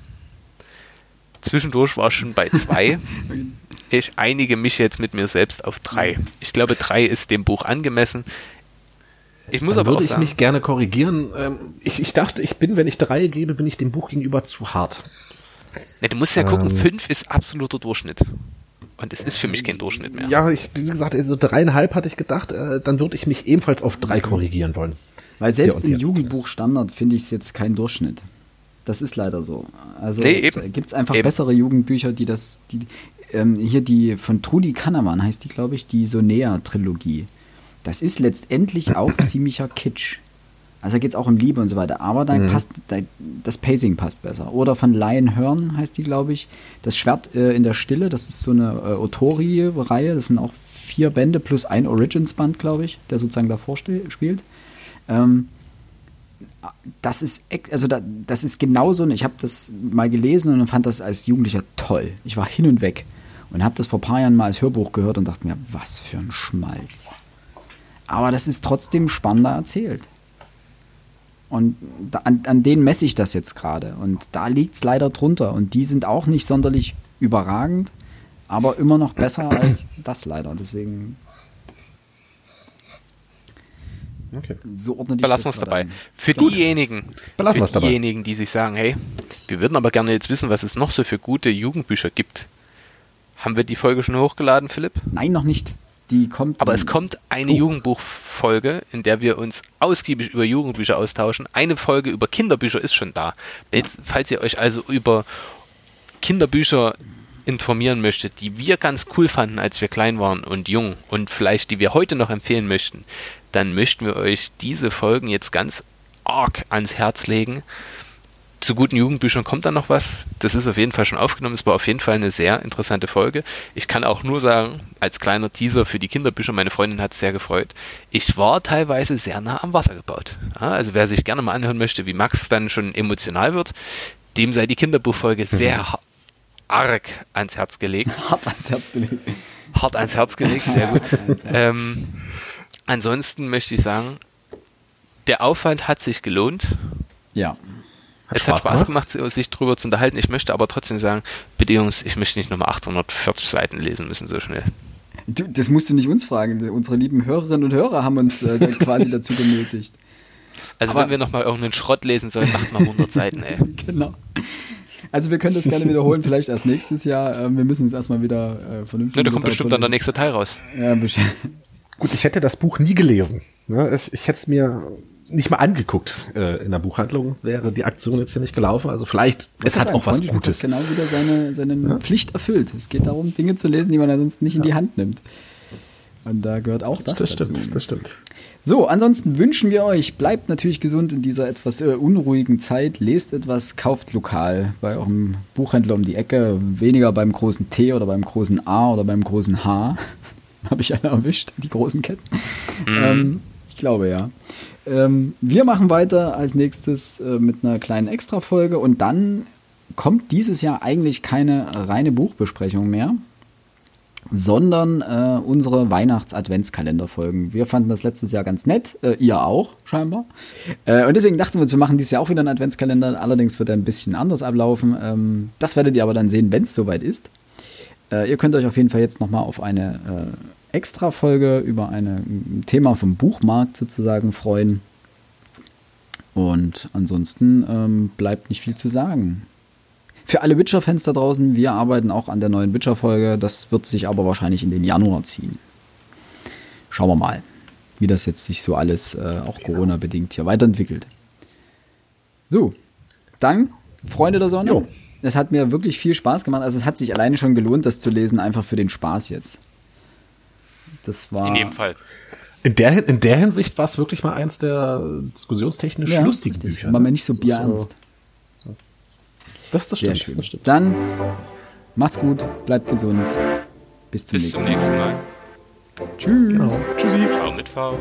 Zwischendurch war ich schon bei zwei. ich einige mich jetzt mit mir selbst auf drei. Ich glaube, drei ist dem Buch angemessen. Ich muss Dann aber würde ich sagen, mich gerne korrigieren. Ähm, ich, ich dachte, ich bin, wenn ich drei gebe, bin ich dem Buch gegenüber zu hart. Ne, du musst ja gucken, ähm, fünf ist absoluter Durchschnitt. Und es ist für mich kein Durchschnitt mehr. Ja, ich, wie gesagt, also dreieinhalb hatte ich gedacht, äh, dann würde ich mich ebenfalls auf drei korrigieren wollen. Weil selbst im Jugendbuchstandard finde ich es jetzt kein Durchschnitt. Das ist leider so. Also nee, gibt es einfach eben. bessere Jugendbücher, die das, die, ähm, hier die von Trudi Kannermann heißt die, glaube ich, die Sonea-Trilogie. Das ist letztendlich auch ziemlicher Kitsch. Also da geht es auch um Liebe und so weiter. Aber da mhm. passt, da, das Pacing passt besser. Oder von Lion Hearn heißt die, glaube ich. Das Schwert äh, in der Stille, das ist so eine äh, Otori-Reihe. Das sind auch vier Bände plus ein Origins-Band, glaube ich, der sozusagen davor spielt. Ähm, das ist, also da, das ist genauso, ich habe das mal gelesen und fand das als Jugendlicher toll. Ich war hin und weg und habe das vor ein paar Jahren mal als Hörbuch gehört und dachte mir, was für ein Schmalz. Aber das ist trotzdem spannender erzählt. Und da, an, an denen messe ich das jetzt gerade. Und da liegt es leider drunter. Und die sind auch nicht sonderlich überragend, aber immer noch besser als das leider. Deswegen Okay. So ordne ich Belassen wir es dabei. Für Gut. diejenigen, Belassen für diejenigen, die sich sagen, hey, wir würden aber gerne jetzt wissen, was es noch so für gute Jugendbücher gibt. Haben wir die Folge schon hochgeladen, Philipp? Nein, noch nicht. Die kommt. Aber es kommt eine oh. Jugendbuchfolge, in der wir uns ausgiebig über Jugendbücher austauschen. Eine Folge über Kinderbücher ist schon da. Jetzt, falls ihr euch also über Kinderbücher informieren möchtet, die wir ganz cool fanden, als wir klein waren und jung und vielleicht die wir heute noch empfehlen möchten, dann möchten wir euch diese Folgen jetzt ganz arg ans Herz legen. Zu guten Jugendbüchern kommt dann noch was. Das ist auf jeden Fall schon aufgenommen. Es war auf jeden Fall eine sehr interessante Folge. Ich kann auch nur sagen, als kleiner Teaser für die Kinderbücher, meine Freundin hat es sehr gefreut. Ich war teilweise sehr nah am Wasser gebaut. Ja, also wer sich gerne mal anhören möchte, wie Max dann schon emotional wird, dem sei die Kinderbuchfolge sehr mhm. arg ans Herz gelegt. Hart ans Herz gelegt. Hart ans Herz gelegt, sehr gut. ähm, Ansonsten möchte ich sagen, der Aufwand hat sich gelohnt. Ja. Hat es Spaß hat Spaß gemacht, gemacht, sich darüber zu unterhalten. Ich möchte aber trotzdem sagen, bitte Jungs, ich möchte nicht nochmal 840 Seiten lesen müssen so schnell. Du, das musst du nicht uns fragen. Unsere lieben Hörerinnen und Hörer haben uns äh, quasi dazu genötigt. Also aber wenn wir nochmal irgendeinen Schrott lesen sollen, macht mal 100 Seiten, ey. Genau. Also wir können das gerne wiederholen, vielleicht erst nächstes Jahr. Ähm, wir müssen jetzt erstmal wieder äh, vernünftig... Ja, da kommt bestimmt dann der nächste Teil raus. Ja, bestimmt. Gut, ich hätte das Buch nie gelesen. Ne? Ich, ich hätte es mir nicht mal angeguckt äh, in der Buchhandlung, wäre die Aktion jetzt hier nicht gelaufen. Also vielleicht, Was es hat auch was Gutes. Hat genau wieder seine, seine ja? Pflicht erfüllt. Es geht darum, Dinge zu lesen, die man ansonsten nicht in die Hand nimmt. Und da gehört auch das, das dazu. Stimmt, das stimmt. So, ansonsten wünschen wir euch, bleibt natürlich gesund in dieser etwas äh, unruhigen Zeit, lest etwas, kauft lokal bei eurem Buchhändler um die Ecke, weniger beim großen T oder beim großen A oder beim großen H. Habe ich einer erwischt, die großen Ketten? Mhm. Ähm, ich glaube ja. Ähm, wir machen weiter als nächstes äh, mit einer kleinen Extra-Folge und dann kommt dieses Jahr eigentlich keine reine Buchbesprechung mehr, sondern äh, unsere Weihnachts-Adventskalender-Folgen. Wir fanden das letztes Jahr ganz nett, äh, ihr auch scheinbar. Äh, und deswegen dachten wir uns, wir machen dieses Jahr auch wieder einen Adventskalender. Allerdings wird er ein bisschen anders ablaufen. Ähm, das werdet ihr aber dann sehen, wenn es soweit ist. Äh, ihr könnt euch auf jeden Fall jetzt nochmal auf eine äh, Extra-Folge über ein Thema vom Buchmarkt sozusagen freuen. Und ansonsten ähm, bleibt nicht viel zu sagen. Für alle Witcher-Fans da draußen, wir arbeiten auch an der neuen Witcher-Folge. Das wird sich aber wahrscheinlich in den Januar ziehen. Schauen wir mal, wie das jetzt sich so alles, äh, auch Corona-bedingt, hier weiterentwickelt. So, dann, Freunde der Sonne. Jo. Es hat mir wirklich viel Spaß gemacht. Also es hat sich alleine schon gelohnt, das zu lesen, einfach für den Spaß jetzt. Das war. In jedem Fall. In der, in der Hinsicht war es wirklich mal eins der diskussionstechnisch ja, lustigen richtig. Bücher. War mir ne? nicht so bierernst. So, das, das, das, stimmt, das stimmt. Dann macht's gut, bleibt gesund. Bis zum, Bis nächsten, zum nächsten Mal. Tschüss. Genau. Tschüssi. Ciao mit V.